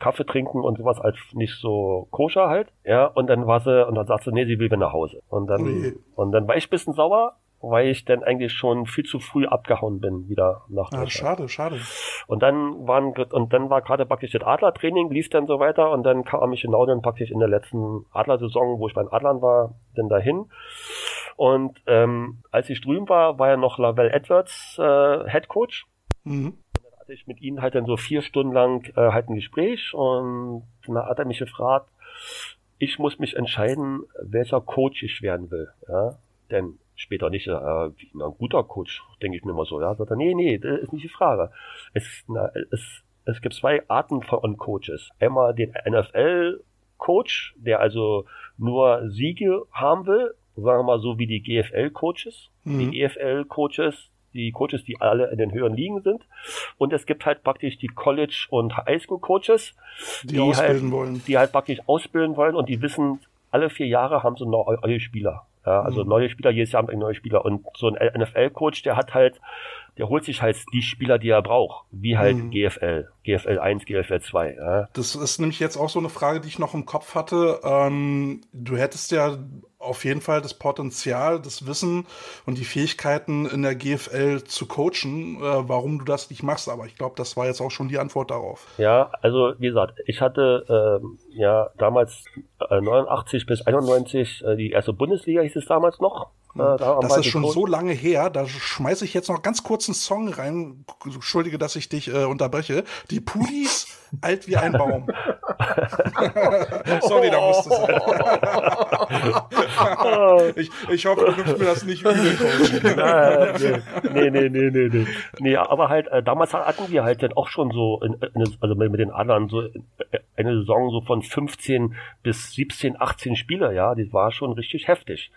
S2: Kaffee trinken und sowas als nicht so koscher halt. Ja, und dann war sie, und dann sagt sie, nee, sie will wieder nach Hause. Und dann, nee. und dann war ich ein bisschen sauer, weil ich dann eigentlich schon viel zu früh abgehauen bin, wieder nach
S1: ah, Schade, schade.
S2: Und dann waren, und dann war gerade praktisch das Adlertraining, lief dann so weiter und dann kam ich genau dann praktisch in der letzten Adlersaison, wo ich bei den Adlern war, dann dahin. Und ähm, als ich drüben war, war ja noch Lavelle Edwards äh, Head Coach. Mhm. Und dann hatte ich mit ihnen halt dann so vier Stunden lang äh, halt ein Gespräch und dann hat er mich gefragt, ich muss mich entscheiden, welcher Coach ich werden will. Ja? Denn später nicht, äh, wie ein guter Coach, denke ich mir mal so. Ja, sagt er, nee, nee, das ist nicht die Frage. Es, na, es, es gibt zwei Arten von Coaches. Einmal den NFL-Coach, der also nur Siege haben will, sagen wir mal so wie die GFL-Coaches. Mhm. Die EFL-Coaches, die Coaches, die alle in den höheren Ligen sind. Und es gibt halt praktisch die College- und Highschool-Coaches,
S1: die, die, ausbilden halt, wollen.
S2: die halt praktisch ausbilden wollen und die wissen, alle vier Jahre haben sie neue Spieler. Ja, also mhm. neue Spieler, jedes Jahr haben neue Spieler. Und so ein NFL-Coach, der hat halt, der holt sich halt die Spieler, die er braucht. Wie halt mhm. GFL. GFL 1, GFL 2. Ja.
S1: Das ist nämlich jetzt auch so eine Frage, die ich noch im Kopf hatte. Ähm, du hättest ja auf jeden Fall das Potenzial, das Wissen und die Fähigkeiten in der GFL zu coachen, äh, warum du das nicht machst. Aber ich glaube, das war jetzt auch schon die Antwort darauf.
S2: Ja, also wie gesagt, ich hatte ähm, ja damals äh, 89 bis 91 äh, die erste Bundesliga hieß es damals noch.
S1: Äh, da das ist schon so lange her, da schmeiße ich jetzt noch ganz kurz einen Song rein. Entschuldige, dass ich dich äh, unterbreche. Die Pudis, (laughs) alt wie ein Baum. (laughs) Sorry, da musste sein. (laughs) ich, ich hoffe, du nimmst mir das nicht übel,
S2: nee, nee, nee, nee, nee. Nee, aber halt, äh, damals hatten wir halt dann auch schon so, in, in, also mit den anderen, so äh, eine Saison so von 15 bis 17, 18 Spieler, ja, die war schon richtig heftig.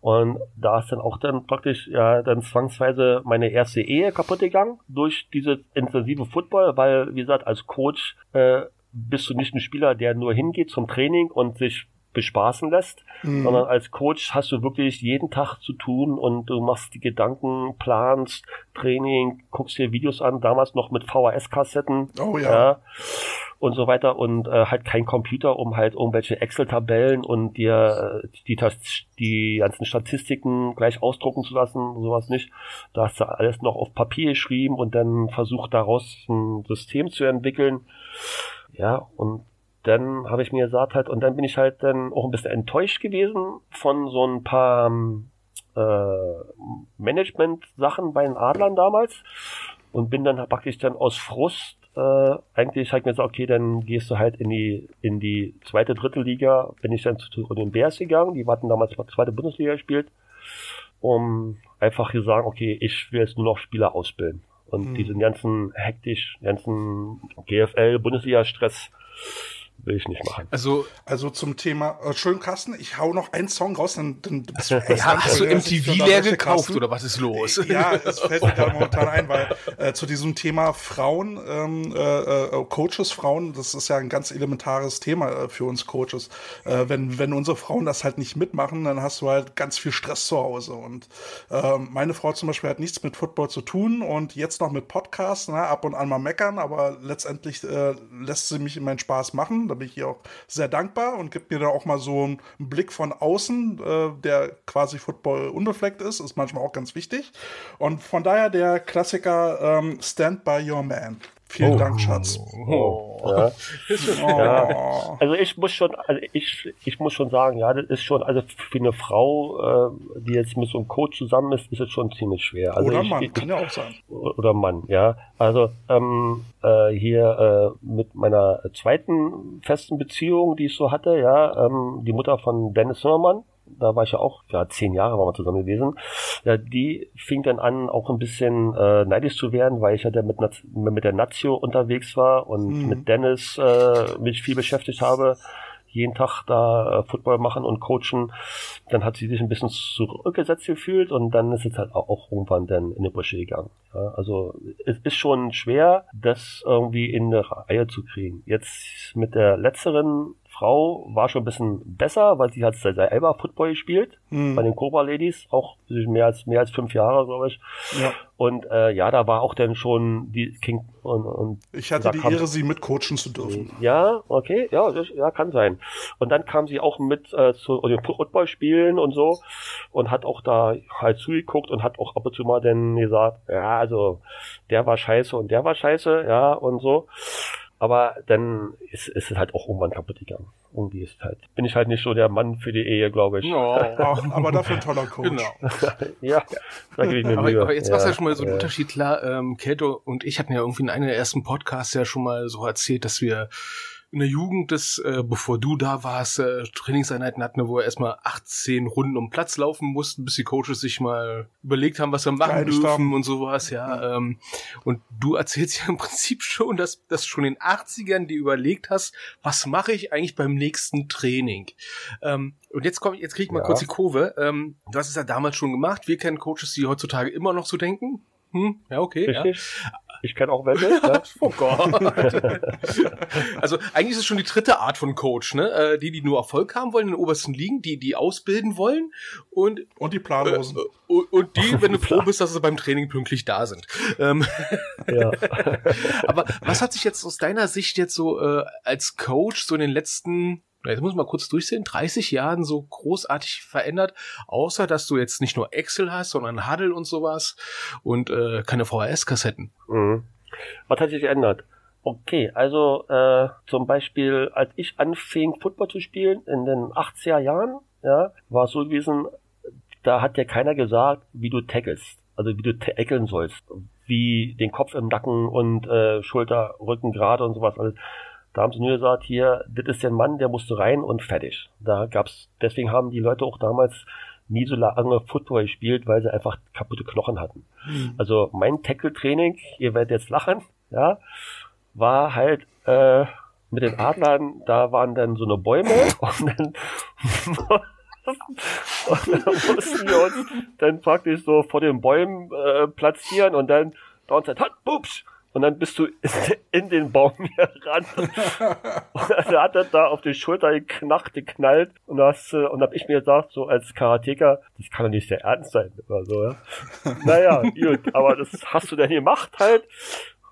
S2: Und da ist dann auch dann praktisch ja dann zwangsweise meine erste Ehe kaputt gegangen durch diese intensive Football, weil wie gesagt als Coach äh, bist du nicht ein Spieler, der nur hingeht zum Training und sich bespaßen lässt, mhm. sondern als Coach hast du wirklich jeden Tag zu tun und du machst die Gedanken, planst Training, guckst dir Videos an, damals noch mit VHS-Kassetten.
S1: Oh ja. ja
S2: und so weiter und äh, halt kein Computer, um halt irgendwelche Excel-Tabellen und dir äh, die, die ganzen Statistiken gleich ausdrucken zu lassen, sowas nicht. Da hast du alles noch auf Papier geschrieben und dann versucht daraus ein System zu entwickeln. Ja, und dann habe ich mir gesagt halt, und dann bin ich halt dann auch ein bisschen enttäuscht gewesen von so ein paar ähm, äh, Management-Sachen bei den Adlern damals und bin dann praktisch dann aus Frust äh, eigentlich halt mir gesagt, okay, dann gehst du halt in die in die zweite, dritte Liga. Bin ich dann zu, zu den Bears gegangen, die hatten damals zweite Bundesliga gespielt, um einfach hier sagen, okay, ich will jetzt nur noch Spieler ausbilden. Und hm. diesen ganzen hektisch, ganzen GFL, Bundesliga-Stress, will ich nicht machen.
S1: Also, also zum Thema, äh, schön Carsten, ich hau noch einen Song raus, dann, dann (laughs)
S3: bist du ja, Hast du MTV leer gekauft Carsten. oder was ist los? (laughs)
S1: Ja, es fällt mir gerade momentan ein, weil äh, zu diesem Thema Frauen, ähm, äh, äh, Coaches, Frauen, das ist ja ein ganz elementares Thema äh, für uns Coaches. Äh, wenn, wenn unsere Frauen das halt nicht mitmachen, dann hast du halt ganz viel Stress zu Hause. Und äh, meine Frau zum Beispiel hat nichts mit Football zu tun und jetzt noch mit Podcasts, ne, ab und an mal meckern, aber letztendlich äh, lässt sie mich in meinen Spaß machen da bin ich ihr auch sehr dankbar und gibt mir da auch mal so einen Blick von außen, äh, der quasi Football unbefleckt ist, ist manchmal auch ganz wichtig. Und von daher der Klassiker ähm, Stand by Your Man. Vielen oh. Dank, Schatz. Oh.
S2: Ja. (laughs) oh. ja. Also ich muss schon, also ich, ich muss schon sagen, ja, das ist schon, also für eine Frau, äh, die jetzt mit so einem Coach zusammen ist, ist es schon ziemlich schwer. Also
S1: oder
S2: ich,
S1: Mann, ich, kann ja auch sein.
S2: Oder Mann, ja. Also ähm, äh, hier äh, mit meiner zweiten festen Beziehung, die ich so hatte, ja, ähm, die Mutter von Dennis Zimmermann, da war ich ja auch, ja, zehn Jahre waren wir zusammen gewesen. Ja, die fing dann an, auch ein bisschen äh, neidisch zu werden, weil ich ja mit, mit der Nazio unterwegs war und mhm. mit Dennis äh, mich viel beschäftigt habe jeden Tag da äh, Football machen und coachen, dann hat sie sich ein bisschen zurückgesetzt gefühlt und dann ist es halt auch, auch irgendwann dann in die Brüche gegangen. Ja, also es ist schon schwer, das irgendwie in eine Reihe zu kriegen. Jetzt mit der letzteren Frau war schon ein bisschen besser, weil sie hat selber Football gespielt, mhm. bei den Cobra Ladies, auch mehr als, mehr als fünf Jahre, glaube ich. Ja. Und äh, ja, da war auch dann schon die King und, und
S1: Ich hatte die Ehre, sie mit coachen zu dürfen.
S2: Ja, okay, ja, das, ja, kann sein. Und dann kam sie auch mit äh, zu den Football spielen und so und hat auch da halt zugeguckt und hat auch ab und zu mal dann gesagt, ja, also der war scheiße und der war scheiße, ja, und so. Aber dann ist, ist es halt auch irgendwann kaputt gegangen. Irgendwie ist halt, bin ich halt nicht so der Mann für die Ehe, glaube ich.
S1: No, aber dafür ein toller Coach. Genau. (laughs)
S2: ja,
S3: da gebe ich mir aber, Mühe. aber jetzt ja, war es ja schon mal so ein ja. Unterschied, klar. Ähm, Keto und ich hatten ja irgendwie in einem der ersten Podcasts ja schon mal so erzählt, dass wir in der Jugend das, äh, bevor du da warst, äh, Trainingseinheiten hatten, wo wir erstmal 18 Runden um Platz laufen mussten, bis die Coaches sich mal überlegt haben, was wir machen Geil, dürfen Stamm. und sowas, ja. Ähm, und du (laughs) erzählst ja im Prinzip schon, dass, dass schon in den 80ern dir überlegt hast, was mache ich eigentlich beim nächsten Training? Ähm, und jetzt komm, jetzt krieg ich mal ja. kurz die Kurve. Ähm, du hast es ja damals schon gemacht. Wir kennen Coaches, die heutzutage immer noch so denken. Hm, ja, okay. Richtig. Ja.
S2: Ich kenne auch welche. Ne? (laughs)
S3: oh Gott. (laughs) also eigentlich ist es schon die dritte Art von Coach, ne? Äh, die, die nur Erfolg haben wollen in den obersten Ligen, die, die ausbilden wollen und
S1: und die Planlosen. Äh,
S3: und, und die, (laughs) wenn du froh bist, dass sie beim Training pünktlich da sind. Ähm, ja. Aber was hat sich jetzt aus deiner Sicht jetzt so äh, als Coach so in den letzten jetzt muss man kurz durchsehen, 30 Jahren so großartig verändert, außer dass du jetzt nicht nur Excel hast, sondern Huddle und sowas und äh, keine VHS-Kassetten. Mhm.
S2: Was hat sich geändert? Okay, also äh, zum Beispiel, als ich anfing, Football zu spielen in den 80er Jahren, ja, war es so gewesen, da hat dir keiner gesagt, wie du tackelst, also wie du tackeln sollst, wie den Kopf im Nacken und äh, Schulter, Rücken gerade und sowas. Also, da haben sie nur gesagt, hier, das ist der Mann, der musste rein und fertig. Da gab's, deswegen haben die Leute auch damals nie so lange Football gespielt, weil sie einfach kaputte Knochen hatten. Mhm. Also mein Tackle-Training, ihr werdet jetzt lachen, ja, war halt äh, mit den Adlern, da waren dann so eine Bäume (laughs) und dann, (laughs) und dann mussten wir uns dann praktisch so vor den Bäumen äh, platzieren und dann Downside, hat, bups, und dann bist du (laughs) in den Baum hier ran. (laughs) und dann hat er da auf die Schulter geknacht, geknallt. Und das, äh, und hab ich mir gesagt, so als Karateka, das kann doch nicht sehr ernst sein, oder so, ja. Naja, gut, aber das hast du dann gemacht halt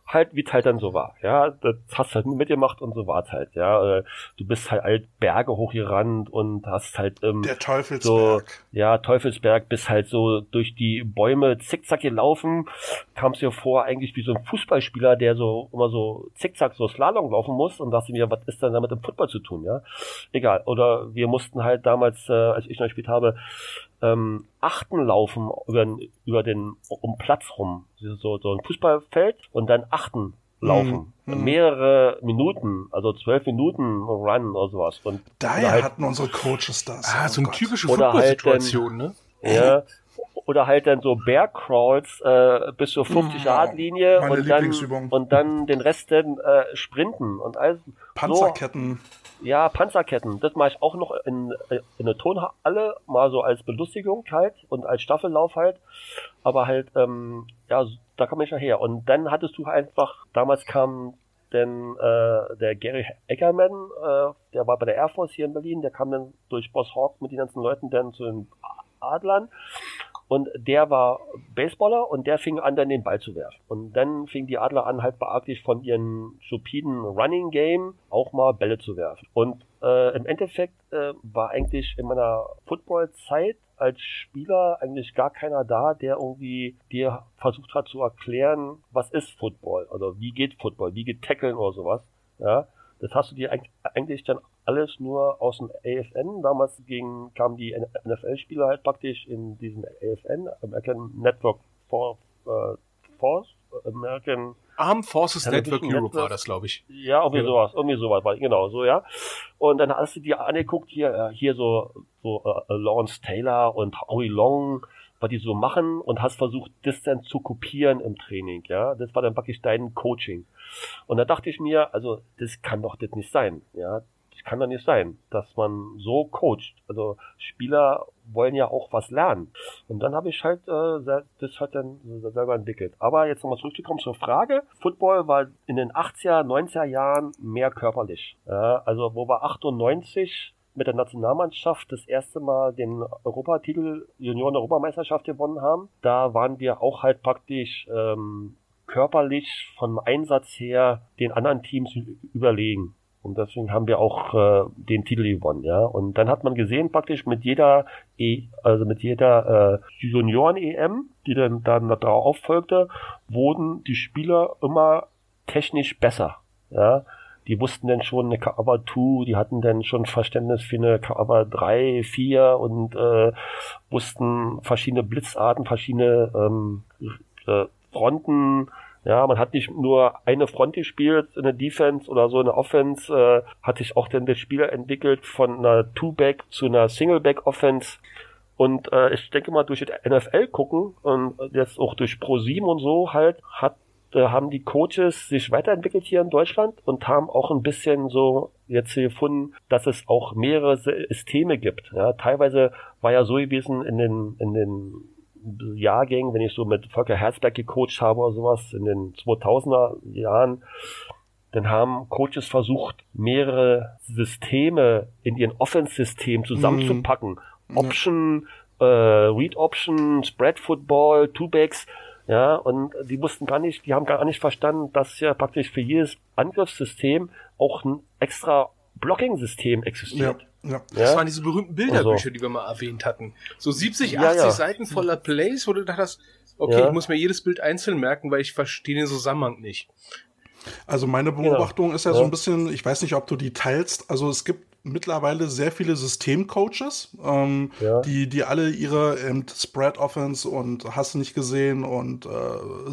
S2: halt, wie es halt dann so war. Ja, das hast du halt mitgemacht und so war es halt. Ja, äh, du bist halt alt Berge hochgerannt und hast halt ähm,
S1: der Teufelsberg.
S2: So, ja, Teufelsberg, bist halt so durch die Bäume zickzack gelaufen. Kamst dir vor eigentlich wie so ein Fußballspieler, der so immer so zickzack so Slalom laufen muss und dachte mir, was ist denn damit im Football zu tun? Ja, egal. Oder wir mussten halt damals, äh, als ich noch gespielt habe, ähm, Achten laufen über, über den um Platz rum, so, so ein Fußballfeld und dann Achten laufen. Mhm. Mehrere Minuten, also zwölf Minuten Run oder sowas. Und
S1: Daher halt, hatten unsere Coaches das.
S3: Ah, oh so eine Gott. typische Football-Situation, halt
S2: ne? Ja, oder halt dann so Bear Crawls äh, bis zur 50 Yard Linie und dann und dann den Rest dann äh, sprinten und alles
S1: Panzerketten.
S2: So, ja, Panzerketten. Das mache ich auch noch in, in der Tonhalle mal so als Belustigung halt und als Staffellauf halt. Aber halt ähm, ja, da komme ich nachher. Und dann hattest du einfach damals kam denn äh, der Gary Eckerman, äh, der war bei der Air Force hier in Berlin, der kam dann durch Boss Hawk mit den ganzen Leuten dann zu den Adlern und der war Baseballer und der fing an, dann den Ball zu werfen. Und dann fing die Adler an, halt beachtlich von ihren stupiden Running Game auch mal Bälle zu werfen. Und äh, im Endeffekt äh, war eigentlich in meiner Football-Zeit als Spieler eigentlich gar keiner da, der irgendwie dir versucht hat zu erklären, was ist Football oder wie geht Football, wie geht Tackeln oder sowas. Ja, das hast du dir eigentlich dann alles nur aus dem AFN. Damals ging, kamen die NFL-Spieler halt praktisch in diesen AFN, American Network for, äh, Force, American
S3: Armed Forces Network Europe Network. war das, glaube ich.
S2: Ja, irgendwie ja. sowas, irgendwie sowas war, genau, so, ja. Und dann hast du dir angeguckt, hier, äh, hier so, so uh, Lawrence Taylor und Howie Long, was die so machen und hast versucht, das dann zu kopieren im Training, ja. Das war dann praktisch dein Coaching. Und da dachte ich mir, also, das kann doch das nicht sein, ja kann doch nicht sein, dass man so coacht. Also Spieler wollen ja auch was lernen. Und dann habe ich halt äh, das halt dann selber entwickelt. Aber jetzt nochmal zurückzukommen zur Frage. Football war in den 80er, 90er Jahren mehr körperlich. Ja, also wo wir 98 mit der Nationalmannschaft das erste Mal den Europatitel Junioren-Europameisterschaft gewonnen haben, da waren wir auch halt praktisch ähm, körperlich vom Einsatz her den anderen Teams überlegen. Und deswegen haben wir auch äh, den Titel gewonnen, ja. Und dann hat man gesehen, praktisch mit jeder e also mit jeder äh, Junioren-EM, die dann, dann darauf folgte, wurden die Spieler immer technisch besser. Ja. Die wussten dann schon eine Cover 2, die hatten dann schon Verständnis für eine Cover 3, 4 und äh, wussten verschiedene Blitzarten, verschiedene ähm, äh, Fronten, ja, man hat nicht nur eine Front gespielt in der Defense oder so in der Offense, äh, hat sich auch dann das Spiel entwickelt von einer Two-Back zu einer Single-Back-Offense. Und äh, ich denke mal, durch das NFL gucken und jetzt auch durch Pro 7 und so halt, hat, äh, haben die Coaches sich weiterentwickelt hier in Deutschland und haben auch ein bisschen so jetzt gefunden, dass es auch mehrere Systeme gibt. Ja, teilweise war ja so gewesen in den, in den Jahrgängen, wenn ich so mit Volker Herzberg gecoacht habe oder sowas in den 2000er Jahren, dann haben Coaches versucht, mehrere Systeme in ihren Offense-System zusammenzupacken. Mhm. Option, äh, Read Option, Spread Football, Two-Backs, ja, und die wussten gar nicht, die haben gar nicht verstanden, dass ja praktisch für jedes Angriffssystem auch ein extra Blocking-System existiert.
S3: Ja. Ja. Das waren diese berühmten Bilderbücher, also. die wir mal erwähnt hatten. So 70, 80 ja, ja. Seiten voller Plays, wo du dachtest, okay, ich muss mir jedes Bild einzeln merken, weil ich verstehe den Zusammenhang nicht.
S1: Also meine genau. Beobachtung genau. ist ja, so ein bisschen, ich weiß nicht, ob du die teilst. Also es gibt mittlerweile sehr viele Systemcoaches, ähm, ja. die, die alle ihre ähm, Spread Offense und hast nicht gesehen und äh,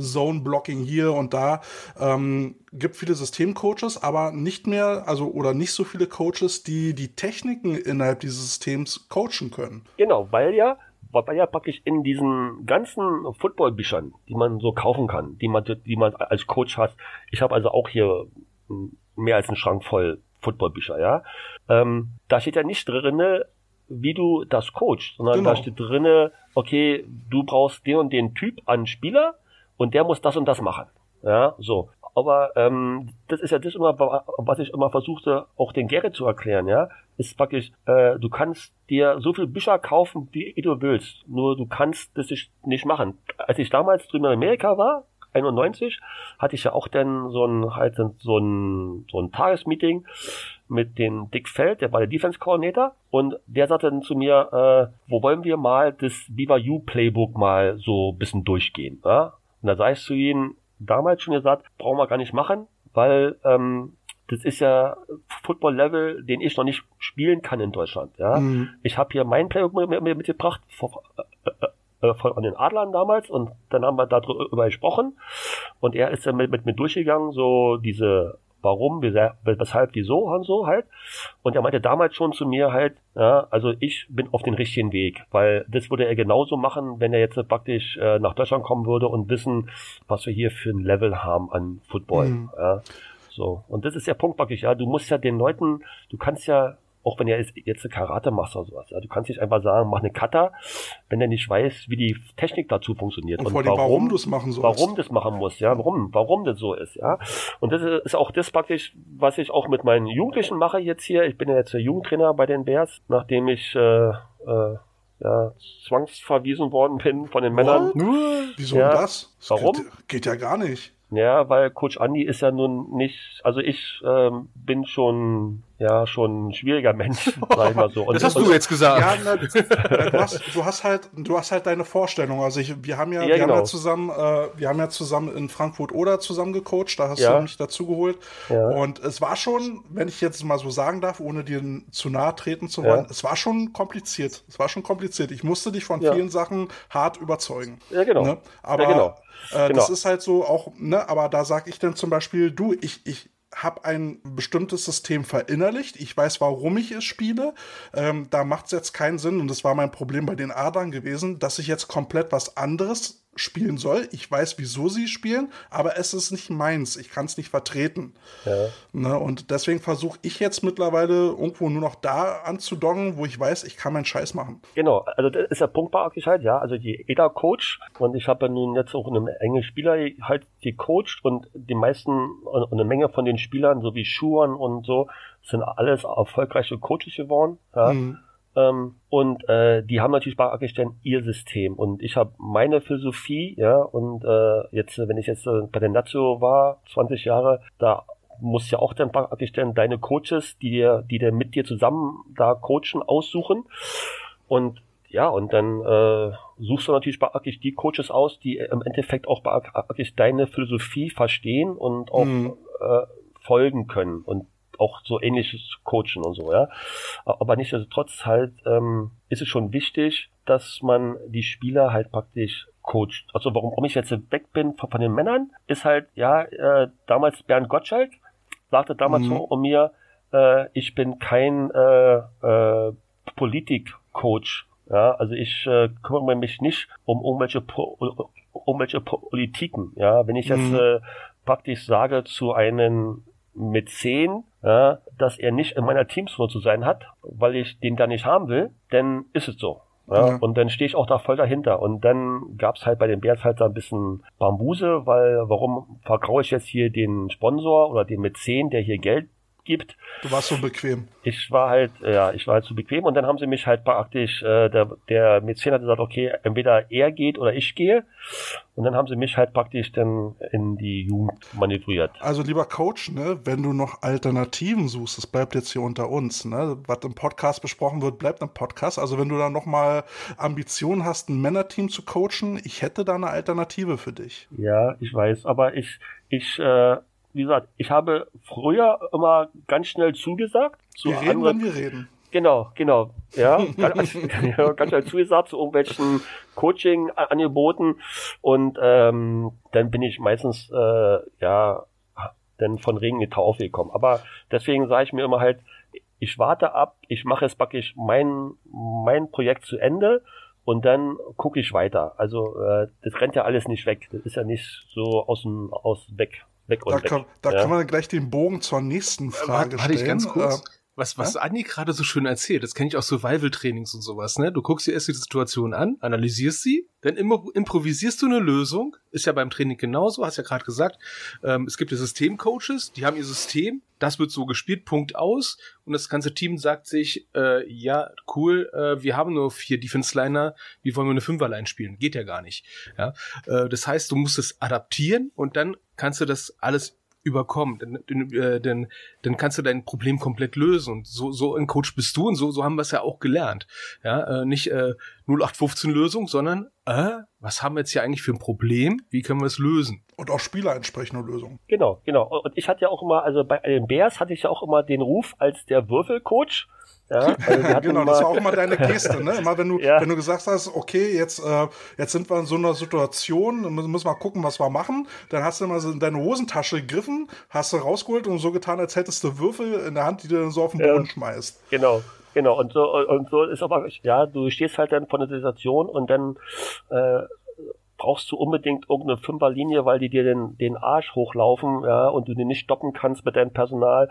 S1: Zone Blocking hier und da. Ähm, gibt viele Systemcoaches, aber nicht mehr, also oder nicht so viele Coaches, die die Techniken innerhalb dieses Systems coachen können.
S2: Genau, weil ja weil ja praktisch in diesen ganzen Footballbüchern, die man so kaufen kann, die man, die man als Coach hat. Ich habe also auch hier mehr als einen Schrank voll Footballbücher, ja. Ähm, da steht ja nicht drinne, wie du das coachst, sondern genau. da steht drinne, okay, du brauchst den und den Typ an Spieler und der muss das und das machen. Ja, so. Aber ähm, das ist ja das immer, was ich immer versuchte, auch den Gerrit zu erklären, ja. Ist praktisch, äh, du kannst dir so viel Bücher kaufen, wie du willst. Nur du kannst das nicht machen. Als ich damals drüben in Amerika war, 91 hatte ich ja auch dann so ein halt so ein so ein Tagesmeeting mit dem Dick Feld, der war der Defense Coordinator und der sagte dann zu mir, äh, wo wollen wir mal das BYU Playbook mal so ein bisschen durchgehen, ja? Und da sag ich zu ihm damals schon gesagt, brauchen wir gar nicht machen, weil ähm, das ist ja Football-Level, den ich noch nicht spielen kann in Deutschland. Ja, mhm. ich habe hier mein Playbook mitgebracht äh, äh, von den Adlern damals und dann haben wir darüber gesprochen und er ist dann mit, mit mir durchgegangen, so diese warum, weshalb, wieso und so halt. Und er meinte damals schon zu mir halt, ja, also ich bin auf den richtigen Weg, weil das würde er genauso machen, wenn er jetzt praktisch äh, nach Deutschland kommen würde und wissen, was wir hier für ein Level haben an Football. Mhm. Ja. So. Und das ist der Punkt praktisch, ja. Du musst ja den Leuten, du kannst ja auch wenn er jetzt eine Karate macht oder sowas. Ja, du kannst nicht einfach sagen, mach eine Kata, wenn er nicht weiß, wie die Technik dazu funktioniert.
S1: Und, und vor allem, warum, warum du es machen sollst.
S2: Warum das machen muss, ja, warum, warum das so ist, ja. Und das ist auch das praktisch, was ich auch mit meinen Jugendlichen mache jetzt hier. Ich bin ja jetzt der Jugendtrainer bei den Bears, nachdem ich, äh, äh, ja, zwangsverwiesen worden bin von den Männern.
S1: Nur? Wieso ja, das? das? Warum? Geht, geht ja gar nicht.
S2: Ja, weil Coach Andy ist ja nun nicht, also ich ähm, bin schon, ja, schon ein schwieriger Mensch, (laughs) sag ich mal so.
S3: Und, das hast und, du jetzt gesagt. Ja, na,
S1: du, hast, du hast halt, du hast halt deine Vorstellung. Also ich, wir haben ja, ja wir genau. haben ja zusammen, äh, wir haben ja zusammen in Frankfurt oder zusammen gecoacht, da hast ja. du mich dazu geholt. Ja. Und es war schon, wenn ich jetzt mal so sagen darf, ohne dir zu nahe treten zu wollen, es war schon kompliziert. Es war schon kompliziert. Ich musste dich von vielen Sachen hart überzeugen.
S2: Ja, genau.
S1: Ne? Aber
S2: genau.
S1: Äh, genau. Das ist halt so auch, ne, aber da sag ich dann zum Beispiel, du, ich, ich habe ein bestimmtes System verinnerlicht. Ich weiß, warum ich es spiele. Ähm, da macht es jetzt keinen Sinn, und das war mein Problem bei den Adern gewesen, dass ich jetzt komplett was anderes spielen soll. Ich weiß, wieso sie spielen, aber es ist nicht meins. Ich kann es nicht vertreten. Ja. Ne, und deswegen versuche ich jetzt mittlerweile irgendwo nur noch da anzudongen, wo ich weiß, ich kann meinen Scheiß machen.
S2: Genau, also das ist der Punkt bei halt, ja. Also die EDA-Coach und ich habe ja nun jetzt auch eine Menge Spieler halt gecoacht und die meisten und eine Menge von den Spielern, so wie Schuhan und so, sind alles erfolgreiche Coaches geworden. Ja. Mhm. Ähm, und äh, die haben natürlich bei Akistan ihr System und ich habe meine Philosophie, ja, und äh, jetzt, wenn ich jetzt äh, bei der Nazio war, 20 Jahre, da muss ja auch dann praktisch dann deine Coaches, die dir, die dir mit dir zusammen da coachen, aussuchen. Und ja, und dann äh, suchst du natürlich bei Akish die Coaches aus, die im Endeffekt auch bei Akish deine Philosophie verstehen und auch mhm. äh, folgen können. Und auch so ähnliches coachen und so, ja. Aber nichtsdestotrotz halt ähm, ist es schon wichtig, dass man die Spieler halt praktisch coacht. Also warum, warum ich jetzt weg bin von, von den Männern, ist halt, ja, äh, damals Bernd Gottschalk sagte damals mhm. um mir, äh, ich bin kein äh, äh, Politik-Coach. Ja, also ich äh, kümmere mich nicht um irgendwelche, po um irgendwelche Politiken. Ja, wenn ich jetzt mhm. äh, praktisch sage zu einem mit zehn, ja, dass er nicht in meiner Teamsrolle zu sein hat, weil ich den da nicht haben will, dann ist es so. Ja, ja. Und dann stehe ich auch da voll dahinter. Und dann gab's halt bei den Bears halt so ein bisschen Bambuse, weil warum vergraue ich jetzt hier den Sponsor oder den Mäzen, der hier Geld gibt.
S1: Du warst so bequem.
S2: Ich war halt, ja, ich war halt so bequem und dann haben sie mich halt praktisch, äh, der, der Mäzen hat gesagt, okay, entweder er geht oder ich gehe. Und dann haben sie mich halt praktisch dann in die Jugend manövriert.
S1: Also lieber Coach, ne, wenn du noch Alternativen suchst, das bleibt jetzt hier unter uns, ne, was im Podcast besprochen wird, bleibt im Podcast. Also wenn du da noch mal Ambitionen hast, ein Männerteam zu coachen, ich hätte da eine Alternative für dich.
S2: Ja, ich weiß, aber ich, ich, äh, wie gesagt, ich habe früher immer ganz schnell zugesagt.
S1: Zu wir reden, anderen, wenn wir reden.
S2: Genau, genau. Ja, ganz, (laughs) ganz schnell zugesagt zu irgendwelchen Coaching-Angeboten und ähm, dann bin ich meistens äh, ja dann von Regen in Tau aufgekommen. Aber deswegen sage ich mir immer halt, ich warte ab, ich mache jetzt praktisch mein mein Projekt zu Ende und dann gucke ich weiter. Also äh, das rennt ja alles nicht weg. Das ist ja nicht so aus dem aus weg weg und
S1: da kann,
S2: weg.
S1: Da ja. kann man gleich den Bogen zur nächsten äh, Frage äh, stellen.
S3: Ich ganz kurz. Was, was ja? Andi gerade so schön erzählt, das kenne ich aus Survival-Trainings und sowas, ne? Du guckst dir erst die Situation an, analysierst sie, dann immer improvisierst du eine Lösung. Ist ja beim Training genauso, hast ja gerade gesagt. Ähm, es gibt ja Systemcoaches, die haben ihr System, das wird so gespielt, Punkt aus. Und das ganze Team sagt sich, äh, ja, cool, äh, wir haben nur vier Defense-Liner, wie wollen wir eine Fünferline spielen? Geht ja gar nicht. Ja? Äh, das heißt, du musst es adaptieren und dann kannst du das alles überkommen, dann, äh, dann, dann kannst du dein Problem komplett lösen. Und so, so ein Coach bist du und so, so haben wir es ja auch gelernt. Ja, äh, nicht, äh, 0815-Lösung, sondern äh, was haben wir jetzt hier eigentlich für ein Problem? Wie können wir es lösen?
S1: Und auch Spieler entsprechende Lösungen.
S2: Genau, genau. Und ich hatte ja auch immer, also bei den Bears hatte ich ja auch immer den Ruf als der Würfelcoach. Ja,
S1: also (laughs) genau, das war auch immer deine Geste, ne? Immer wenn du, (laughs) ja. wenn du gesagt hast, okay, jetzt, äh, jetzt sind wir in so einer Situation, müssen wir gucken, was wir machen, dann hast du immer so in deine Hosentasche gegriffen, hast du rausgeholt und so getan, als hättest du Würfel in der Hand, die du dann so auf den Boden ja. schmeißt.
S2: Genau. Genau, und so, und so ist aber, ja, du stehst halt dann vor der Situation und dann äh, brauchst du unbedingt irgendeine Fünferlinie, weil die dir den, den Arsch hochlaufen, ja, und du den nicht stoppen kannst mit deinem Personal.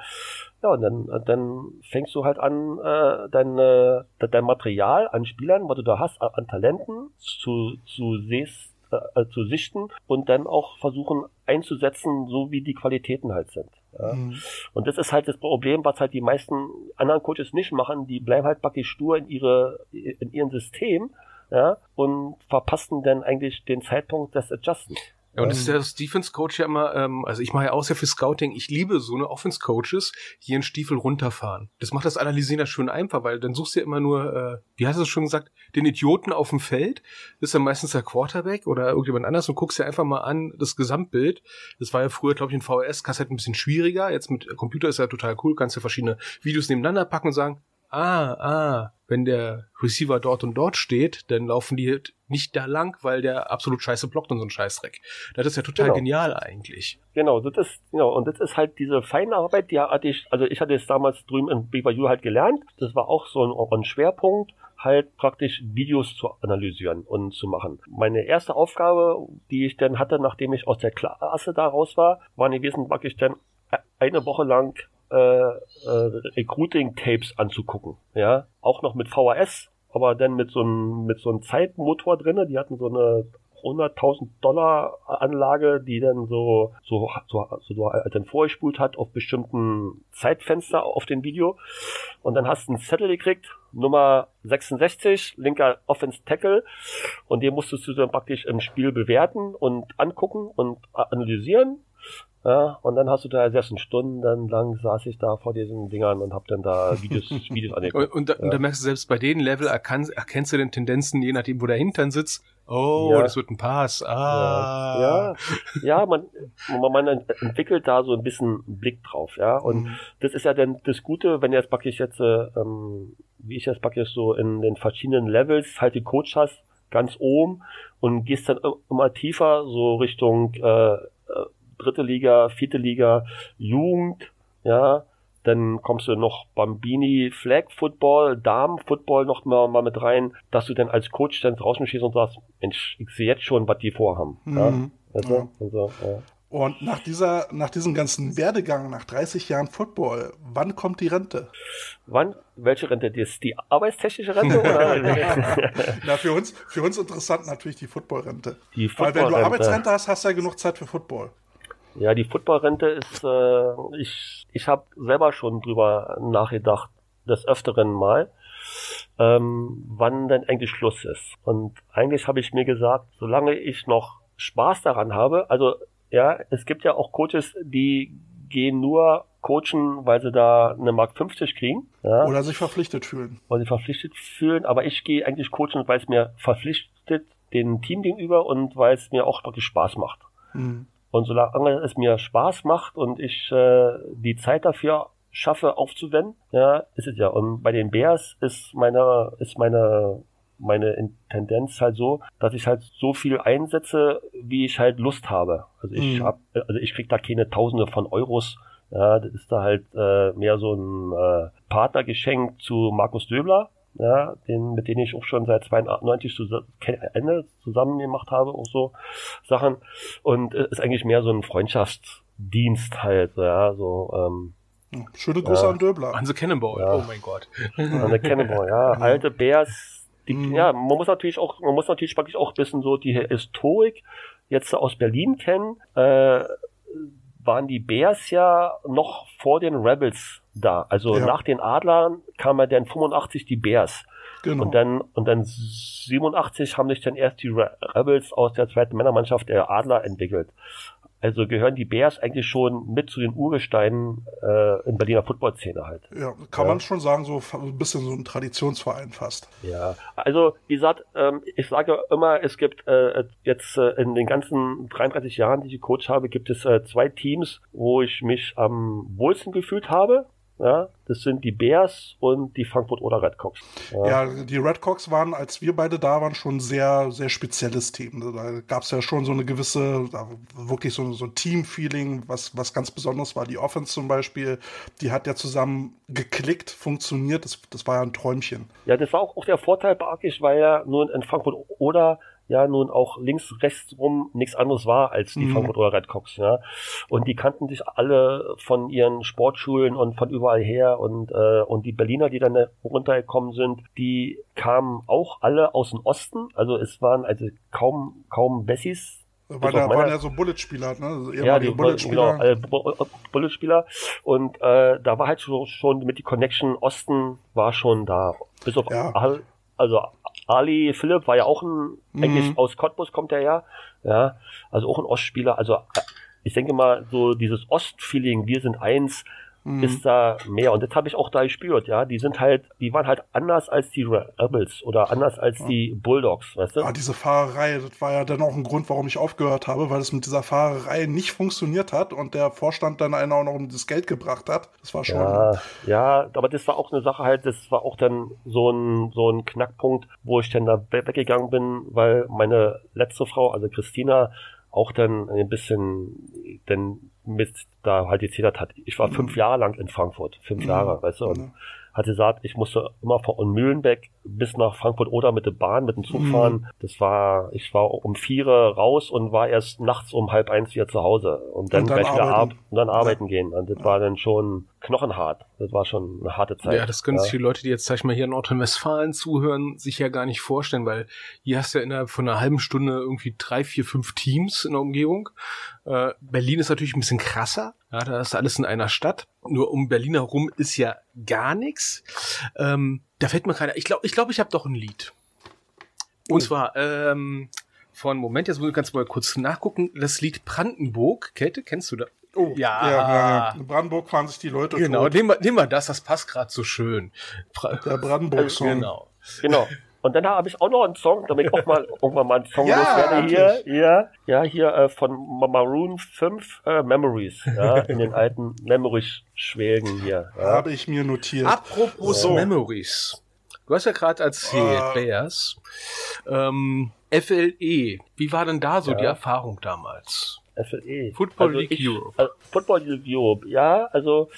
S2: Ja, und dann, dann fängst du halt an, äh, dein, äh, dein Material an Spielern, was du da hast, an Talenten zu, zu siehst, äh, zu sichten und dann auch versuchen einzusetzen, so wie die Qualitäten halt sind. Ja. Mhm. Und das ist halt das Problem, was halt die meisten anderen Coaches nicht machen. Die bleiben halt praktisch stur in ihre, in ihrem System ja, und verpassen dann eigentlich den Zeitpunkt des Adjusten.
S3: Ja, und das ist ähm. der Defense-Coach ja immer, ähm, also ich mache ja auch sehr viel Scouting, ich liebe so eine Offense-Coaches, die ihren Stiefel runterfahren. Das macht das Analysieren ja schön einfach, weil dann suchst du ja immer nur, äh, wie hast du es schon gesagt, den Idioten auf dem Feld, das ist dann meistens der Quarterback oder irgendjemand anders und guckst dir einfach mal an das Gesamtbild. Das war ja früher, glaube ich, in VHS-Kassette ein bisschen schwieriger, jetzt mit Computer ist ja total cool, kannst du verschiedene Videos nebeneinander packen und sagen, ah, ah, wenn der Receiver dort und dort steht, dann laufen die nicht da lang, weil der absolut scheiße blockt und so ein Scheißdreck. Das ist ja total genau. genial eigentlich.
S2: Genau, das ist, genau, und das ist halt diese feine Arbeit, die hatte ich, also ich hatte es damals drüben in BYU halt gelernt. Das war auch so ein, ein Schwerpunkt, halt praktisch Videos zu analysieren und zu machen. Meine erste Aufgabe, die ich dann hatte, nachdem ich aus der Klasse da raus war, war gewesen, praktisch dann eine Woche lang äh, äh, Recruiting-Tapes anzugucken. Ja, auch noch mit VHS, aber dann mit so einem mit so einem Zeitmotor drinne. Die hatten so eine 100.000 Dollar Anlage, die dann so so so, so dann vorgespult hat auf bestimmten Zeitfenster auf dem Video. Und dann hast du einen Zettel gekriegt, Nummer 66, linker Offense Tackle. Und den musstest du dann praktisch im Spiel bewerten und angucken und analysieren. Ja, und dann hast du da sechs Stunden lang saß ich da vor diesen Dingern und hab dann da Videos, (laughs) Videos
S3: angeguckt. Und, und, da, ja. und da merkst du selbst bei den Level erkannst, erkennst du den Tendenzen, je nachdem, wo der Hintern sitzt. Oh, ja. das wird ein Pass. Ah.
S2: Ja, ja, man, man, man entwickelt da so ein bisschen Blick drauf, ja. Und mhm. das ist ja dann das Gute, wenn du jetzt praktisch jetzt, ähm, wie ich jetzt praktisch so in den verschiedenen Levels halt die Coach hast, ganz oben und gehst dann immer tiefer so Richtung äh, dritte Liga, vierte Liga, Jugend, ja, dann kommst du noch Bambini, Flag Football, Damen Football noch mal, mal mit rein, dass du dann als Coach dann draußen stehst und sagst, Mensch, ich sehe jetzt schon, was die vorhaben. Mhm. Ja? Weißt
S1: ja. Und, so, ja. und nach dieser, nach diesem ganzen Werdegang, nach 30 Jahren Football, wann kommt die Rente?
S2: Wann? Welche Rente? Die, die arbeitstechnische Rente? oder? (laughs) (laughs)
S1: Na, für uns, für uns interessant natürlich die Footballrente. Die Football Weil wenn du Arbeitsrente hast, hast du ja genug Zeit für Football.
S2: Ja, die Footballrente ist, äh, ich, ich habe selber schon drüber nachgedacht, des Öfteren mal, ähm, wann denn eigentlich Schluss ist. Und eigentlich habe ich mir gesagt, solange ich noch Spaß daran habe, also ja, es gibt ja auch Coaches, die gehen nur coachen, weil sie da eine Mark 50 kriegen. Ja,
S1: Oder sich verpflichtet fühlen.
S2: Weil sie verpflichtet fühlen, aber ich gehe eigentlich coachen, weil es mir verpflichtet den Team gegenüber und weil es mir auch wirklich Spaß macht. Mhm. Und solange es mir Spaß macht und ich äh, die Zeit dafür schaffe aufzuwenden, ja, ist es ja. Und bei den Bears ist meine, ist meine, meine Tendenz halt so, dass ich halt so viel einsetze, wie ich halt Lust habe. Also ich mhm. hab, also ich krieg da keine Tausende von Euros. Ja, das ist da halt äh, mehr so ein äh, Partnergeschenk zu Markus Döbler ja, den, mit denen ich auch schon seit 92 zu Ende zusammen gemacht habe, auch so Sachen. Und äh, ist eigentlich mehr so ein Freundschaftsdienst halt, ja, so, ähm,
S1: Schöne Grüße
S3: ja.
S1: an Döbler.
S3: An the Cannonball,
S2: ja.
S3: oh mein Gott.
S2: An the Cannonball, ja. (laughs) Alte Bears, die, mhm. ja, man muss natürlich auch, man muss natürlich wirklich auch ein bisschen so die Historik jetzt aus Berlin kennen. Äh, waren die Bears ja noch vor den Rebels da. Also ja. nach den Adlern kam ja dann 85 die Bears. Genau. Und dann, und dann 87 haben sich dann erst die Rebels aus der zweiten Männermannschaft der Adler entwickelt. Also gehören die Bears eigentlich schon mit zu den Urgesteinen äh, in Berliner Footballszene halt.
S1: Ja, kann ja. man schon sagen, so ein bisschen so ein Traditionsverein fast.
S2: Ja, also wie gesagt, ähm, ich sage immer, es gibt äh, jetzt äh, in den ganzen 33 Jahren, die ich Coach habe, gibt es äh, zwei Teams, wo ich mich am wohlsten gefühlt habe. Ja, das sind die Bears und die Frankfurt oder Redcocks.
S1: Ja. ja, die Redcocks waren, als wir beide da waren, schon sehr, sehr spezielles Team. Da gab es ja schon so eine gewisse, wirklich so, so ein Team-Feeling, was, was ganz besonders war. Die Offense zum Beispiel, die hat ja zusammen geklickt, funktioniert. Das, das war ja ein Träumchen.
S2: Ja, das war auch, auch der Vorteil bei Akisch, weil ja nur in Frankfurt oder ja nun auch links, rechts rum nichts anderes war als die mhm. Frankfurt oder Redcocks. Ja. Und die kannten sich alle von ihren Sportschulen und von überall her und, äh, und die Berliner, die dann runtergekommen sind, die kamen auch alle aus dem Osten. Also es waren also kaum, kaum Bessis,
S1: weil da waren ja so Bullet-Spieler, ne? Also
S2: ja, die Bullet-Spieler. Genau, äh, Bullet-Spieler. Und äh, da war halt schon, schon mit die Connection Osten war schon da. Bis auf ja. also Ali Philipp war ja auch ein, mhm. eigentlich aus Cottbus kommt er ja, ja, also auch ein Ostspieler, also ich denke mal, so dieses Ostfeeling, wir sind eins, mhm. ist da mehr. Und das habe ich auch da gespürt, ja. Die sind halt, die waren halt anders als die Rebels oder anders als ja. die Bulldogs, weißt du?
S1: Ah, diese Fahrerei, das war ja dann auch ein Grund, warum ich aufgehört habe, weil es mit dieser Fahrerei nicht funktioniert hat und der Vorstand dann einen auch noch um das Geld gebracht hat. Das war schon.
S2: Ja, ja, aber das war auch eine Sache halt, das war auch dann so ein, so ein Knackpunkt, wo ich dann da weggegangen bin, weil meine letzte Frau, also Christina, auch dann ein bisschen dann mit da halt gezählt hat. Ich war mhm. fünf Jahre lang in Frankfurt, fünf mhm. Jahre, weißt du, und mhm. hat gesagt, ich musste immer von Mühlenbeck bis nach Frankfurt oder mit der Bahn, mit dem Zug mhm. fahren. Das war, ich war um vier raus und war erst nachts um halb eins wieder zu Hause und dann, und dann gleich wieder ab und dann arbeiten ja. gehen. Und das ja. war dann schon knochenhart. Das war schon eine harte Zeit.
S3: Ja, das können ja. sich die Leute, die jetzt, sag ich mal, hier in Nordrhein-Westfalen zuhören, sich ja gar nicht vorstellen, weil hier hast du ja innerhalb von einer halben Stunde irgendwie drei, vier, fünf Teams in der Umgebung. Äh, Berlin ist natürlich ein bisschen krasser. Ja, da ist alles in einer Stadt. Nur um Berlin herum ist ja gar nichts. Ähm, da fällt mir keiner. Ich glaube, ich glaube, ich habe doch ein Lied. Und oh. zwar ähm, von Moment, jetzt muss ich ganz mal kurz nachgucken. Das Lied Brandenburg, Kälte, kennst du da?
S1: Oh, ja. ja, ja. In Brandenburg fahren sich die Leute
S3: Genau, tot. Nehmen, wir, nehmen wir das, das passt gerade so schön.
S1: Der Brandenburg-Song.
S2: Genau. Genau. Und dann habe ich auch noch einen Song, damit ich auch mal (laughs) irgendwann mal einen Song ja, loswerde hier. Ja, ja, hier äh, von Maroon 5 äh, Memories, ja, in den alten Memories-Schwelgen hier. Ja.
S1: Habe ich mir notiert.
S3: Apropos so. Memories. Du hast ja gerade erzählt, uh. Bears. Ähm, FLE, wie war denn da so ja. die Erfahrung damals?
S2: FLE.
S3: Football also League ich, Europe.
S2: Also Football League Europe, ja, also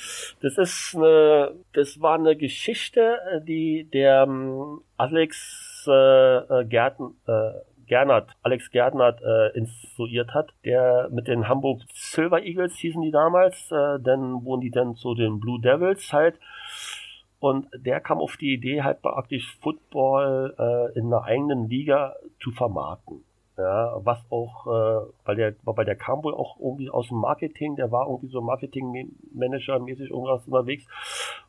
S2: das ist eine, das war eine Geschichte, die der um, ähm, Alex äh, äh, Gärten, äh, Gernert, Alex Gernert äh, instruiert hat, der mit den Hamburg Silver Eagles hießen die damals, äh, dann wurden die dann zu den Blue Devils halt und der kam auf die Idee halt praktisch Football äh, in einer eigenen Liga zu vermarkten. Ja, was auch, äh, weil der, weil der kam wohl auch irgendwie aus dem Marketing, der war irgendwie so Marketing-Manager-mäßig irgendwas unterwegs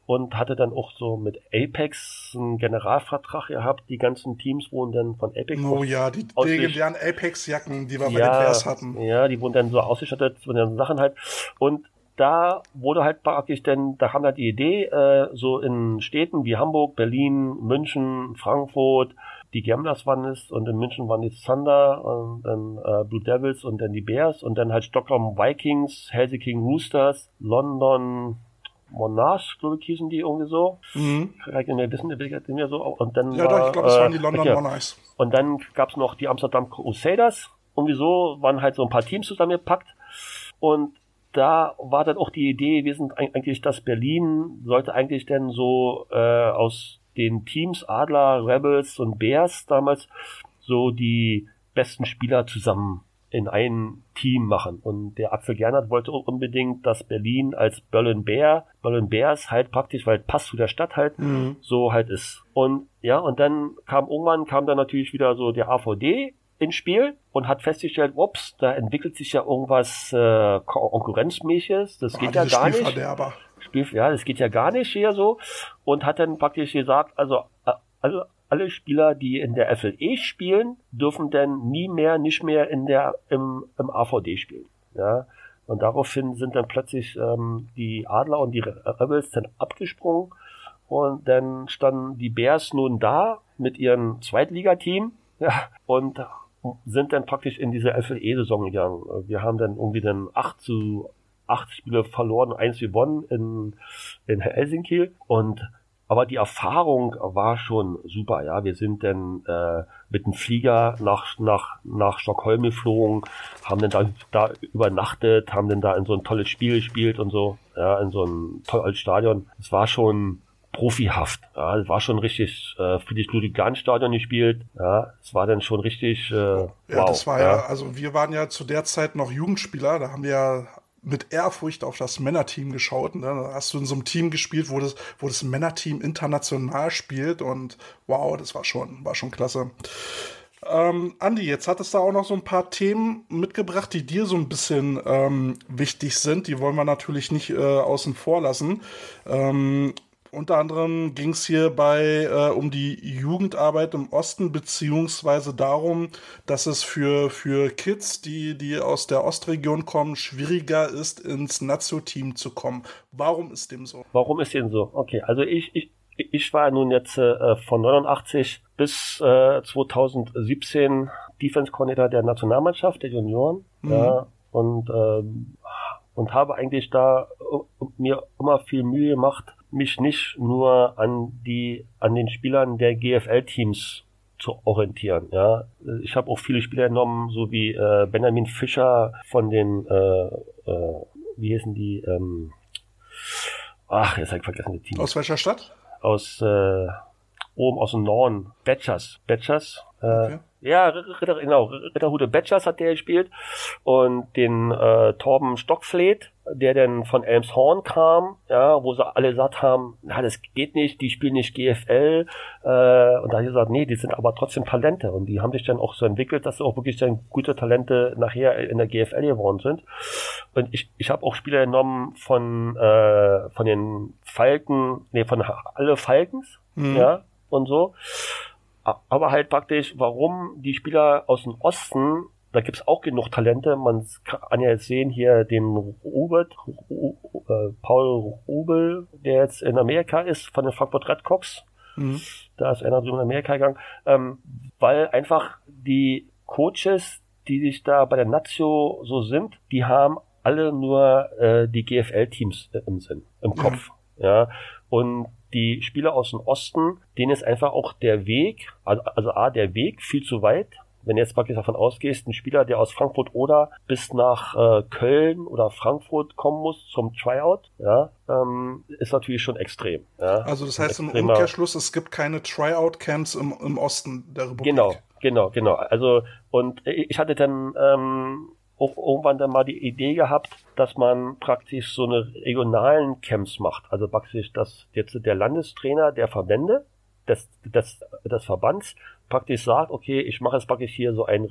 S2: und hatte dann auch so mit Apex einen Generalvertrag gehabt. Die ganzen Teams wurden dann von Apex.
S1: Oh ja, die legendären Apex-Jacken, die wir ja, bei den Bears hatten.
S2: Ja, die wurden dann so ausgestattet von den Sachen halt. Und da wurde halt praktisch denn, da kam halt die Idee, äh, so in Städten wie Hamburg, Berlin, München, Frankfurt, die Gamblers waren es und in München waren die Thunder und dann äh, Blue Devils und dann die Bears und dann halt Stockholm Vikings, Helsinki Roosters, London Monarchs, glaube ich, hießen die irgendwie so. Mhm. Vielleicht in der Wissen, mir so. Und dann
S1: ja, war, doch, ich glaube, es waren die äh, London ja. Monarchs.
S2: Und dann gab es noch die Amsterdam Crusaders. Irgendwie so waren halt so ein paar Teams zusammengepackt. Und da war dann auch die Idee, wir sind eigentlich, dass Berlin sollte eigentlich denn so äh, aus den Teams Adler, Rebels und Bears damals so die besten Spieler zusammen in ein Team machen. Und der Apfel Gernert wollte unbedingt, dass Berlin als Berlin Bear, Berlin Bears halt praktisch, weil passt zu der Stadt halt, mhm. so halt ist. Und ja, und dann kam irgendwann, kam dann natürlich wieder so der AVD ins Spiel und hat festgestellt, ups, da entwickelt sich ja irgendwas äh, Konkurrenzmäßiges, das ah, geht ja gar nicht. Spiel, ja, das geht ja gar nicht hier so. Und hat dann praktisch gesagt, also, also alle Spieler, die in der FLE spielen, dürfen dann nie mehr, nicht mehr in der, im, im AVD spielen. ja. Und daraufhin sind dann plötzlich ähm, die Adler und die Rebels dann abgesprungen und dann standen die Bears nun da mit ihrem Zweitligateam ja, und sind dann praktisch in diese FLE-Saison gegangen. Wir haben dann irgendwie dann 8 zu 8 Spiele verloren, eins gewonnen in, in Helsinki und aber die Erfahrung war schon super, ja. Wir sind dann äh, mit dem Flieger nach, nach, nach Stockholm geflogen, haben dann da, da übernachtet, haben dann da in so ein tolles Spiel gespielt und so, ja, in so ein tolles Stadion. Es war schon profihaft, ja. Es war schon richtig äh, Friedrich-Ludwig-Jahn-Stadion gespielt, ja. Es war dann schon richtig, äh,
S1: Ja, wow, das war ja, ja, also wir waren ja zu der Zeit noch Jugendspieler, da haben wir ja mit Ehrfurcht auf das Männerteam geschaut. Ne? Da hast du in so einem Team gespielt, wo das, wo das Männerteam international spielt und wow, das war schon, war schon klasse. Ähm, Andi, jetzt hattest du auch noch so ein paar Themen mitgebracht, die dir so ein bisschen ähm, wichtig sind. Die wollen wir natürlich nicht äh, außen vor lassen. Ähm, unter anderem ging es hierbei äh, um die Jugendarbeit im Osten, beziehungsweise darum, dass es für, für Kids, die, die aus der Ostregion kommen, schwieriger ist, ins Nazio-Team zu kommen. Warum ist dem so?
S2: Warum ist dem so? Okay, also ich, ich, ich war nun jetzt äh, von 89 bis äh, 2017 Defense Coordinator der Nationalmannschaft, der Junioren. Mhm. Ja, und, ähm, und habe eigentlich da äh, mir immer viel Mühe gemacht, mich nicht nur an die, an den Spielern der GFL-Teams zu orientieren. Ja, ich habe auch viele Spieler genommen, so wie äh, Benjamin Fischer von den, äh, äh, wie heißen die? Ähm, ach, jetzt habe ich vergessen die Teams.
S1: Aus welcher Stadt?
S2: Aus äh, oben aus dem Norden. Betchers, Betchers. Äh, okay. Ja, Ritter, genau, Ritterhude Betchers hat der gespielt und den äh, Torben Stockfleet, der dann von Elmshorn kam, ja, wo sie alle gesagt haben, na, das geht nicht, die spielen nicht GFL äh, und da hat er gesagt, nee, die sind aber trotzdem Talente. Und die haben sich dann auch so entwickelt, dass sie auch wirklich dann gute Talente nachher in der GFL geworden sind. Und ich, ich habe auch Spieler genommen von äh, von den Falken, nee, von alle Falkens, mhm. ja, und so. Aber halt praktisch, warum die Spieler aus dem Osten, da gibt's auch genug Talente, man kann ja jetzt sehen hier den Robert, äh, Paul Rubel, der jetzt in Amerika ist, von den Frankfurt Redcocks, mhm. da ist einer drüben in Amerika gegangen, ähm, weil einfach die Coaches, die sich da bei der Nazio so sind, die haben alle nur äh, die GFL-Teams im Sinn, im Kopf. Ja. ja. Und die Spieler aus dem Osten, denen ist einfach auch der Weg, also, also A, der Weg viel zu weit. Wenn du jetzt praktisch davon ausgehst, ein Spieler, der aus Frankfurt oder bis nach äh, Köln oder Frankfurt kommen muss zum Tryout, ja, ähm, ist natürlich schon extrem. Ja.
S1: Also das heißt im Umkehrschluss, es gibt keine Tryout-Camps im, im Osten der Republik.
S2: Genau, genau, genau. Also und ich hatte dann ähm, auch irgendwann dann mal die Idee gehabt, dass man praktisch so eine regionalen Camps macht. Also praktisch, dass jetzt der Landestrainer der Verbände, des, des, des Verbands praktisch sagt, okay, ich mache jetzt praktisch hier so ein,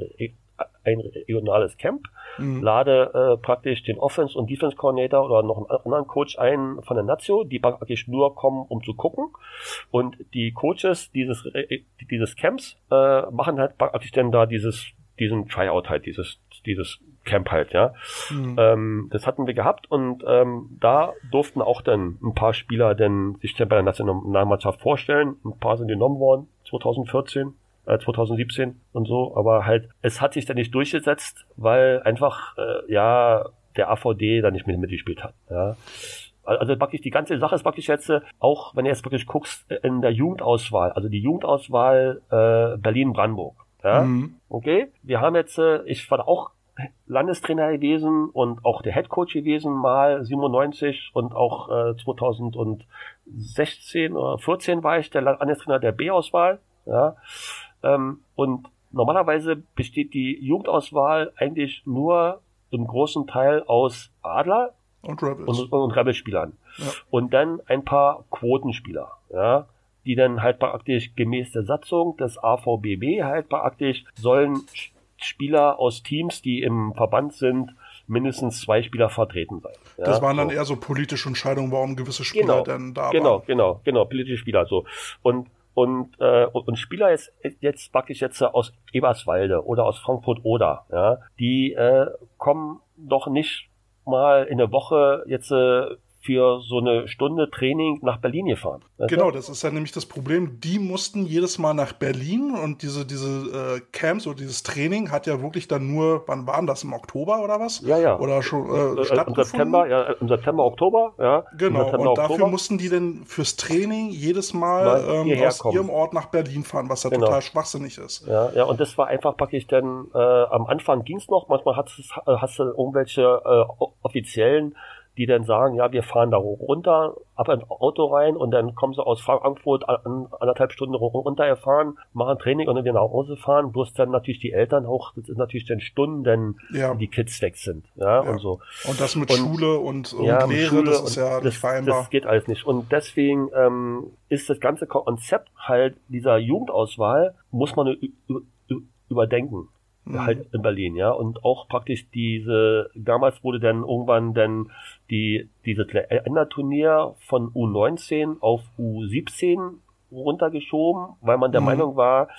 S2: ein regionales Camp, mhm. lade äh, praktisch den Offense- und Defense-Coordinator oder noch einen anderen Coach ein von der Nazio, die praktisch nur kommen, um zu gucken. Und die Coaches dieses, dieses Camps äh, machen halt praktisch dann da dieses, diesen Tryout halt, dieses, dieses Camp halt, ja. Mhm. Ähm, das hatten wir gehabt und ähm, da durften auch dann ein paar Spieler denn sich dann bei der Nationalmannschaft vorstellen. Ein paar sind genommen worden, 2014, äh, 2017 und so, aber halt, es hat sich dann nicht durchgesetzt, weil einfach, äh, ja, der AVD da nicht mehr mitgespielt hat, ja. Also praktisch die ganze Sache ist praktisch jetzt, äh, auch wenn du jetzt praktisch guckst, äh, in der Jugendauswahl, also die Jugendauswahl äh, Berlin-Brandenburg. Ja? Mhm. Okay, wir haben jetzt, äh, ich war auch Landestrainer gewesen und auch der Headcoach gewesen, mal 97 und auch äh, 2016 oder 14 war ich der Landestrainer der B-Auswahl. Ja, ähm, und normalerweise besteht die Jugendauswahl eigentlich nur im großen Teil aus Adler und Rebels. Und, und Rebelspielern. Ja. Und dann ein paar Quotenspieler, ja, die dann halt praktisch gemäß der Satzung des AVBB halt praktisch sollen Spieler aus Teams, die im Verband sind, mindestens zwei Spieler vertreten sein.
S1: Ja, das waren dann so. eher so politische Entscheidungen, warum gewisse Spieler
S2: genau,
S1: denn da
S2: genau,
S1: waren.
S2: Genau, genau, genau, politische Spieler so. Und Und, äh, und Spieler jetzt, jetzt praktisch jetzt aus Eberswalde oder aus Frankfurt oder, ja, die äh, kommen doch nicht mal in der Woche jetzt äh, für so eine Stunde Training nach Berlin gefahren.
S1: Genau, das ist ja nämlich das Problem. Die mussten jedes Mal nach Berlin und diese, diese äh, Camps oder dieses Training hat ja wirklich dann nur, wann waren das, im Oktober oder was?
S2: Ja, ja.
S1: Oder schon äh,
S2: äh, Im September, ja, im September, Oktober, ja.
S1: Genau,
S2: September,
S1: und dafür mussten die dann fürs Training jedes Mal ähm, aus kommen. ihrem Ort nach Berlin fahren, was ja genau. total schwachsinnig ist.
S2: Ja, ja, und das war einfach praktisch dann, äh, am Anfang ging es noch, manchmal hast, hast du irgendwelche äh, offiziellen die dann sagen, ja, wir fahren da runter, ab ins Auto rein und dann kommen sie aus Frankfurt an, anderthalb Stunden runtergefahren, machen Training und dann wieder nach Hause fahren, bloß dann natürlich die Eltern auch, das ist natürlich dann Stunden, ja. die Kids weg sind, ja, ja, und so.
S1: Und das mit und, Schule und, und ja, Lehre, Schule das ist ja nicht vereinbar.
S2: Das geht alles nicht. Und deswegen ähm, ist das ganze Konzept halt dieser Jugendauswahl, muss man überdenken mhm. halt in Berlin, ja. Und auch praktisch diese, damals wurde dann irgendwann dann die, dieses Länderturnier von U19 auf U17 runtergeschoben, weil man der mhm. Meinung war,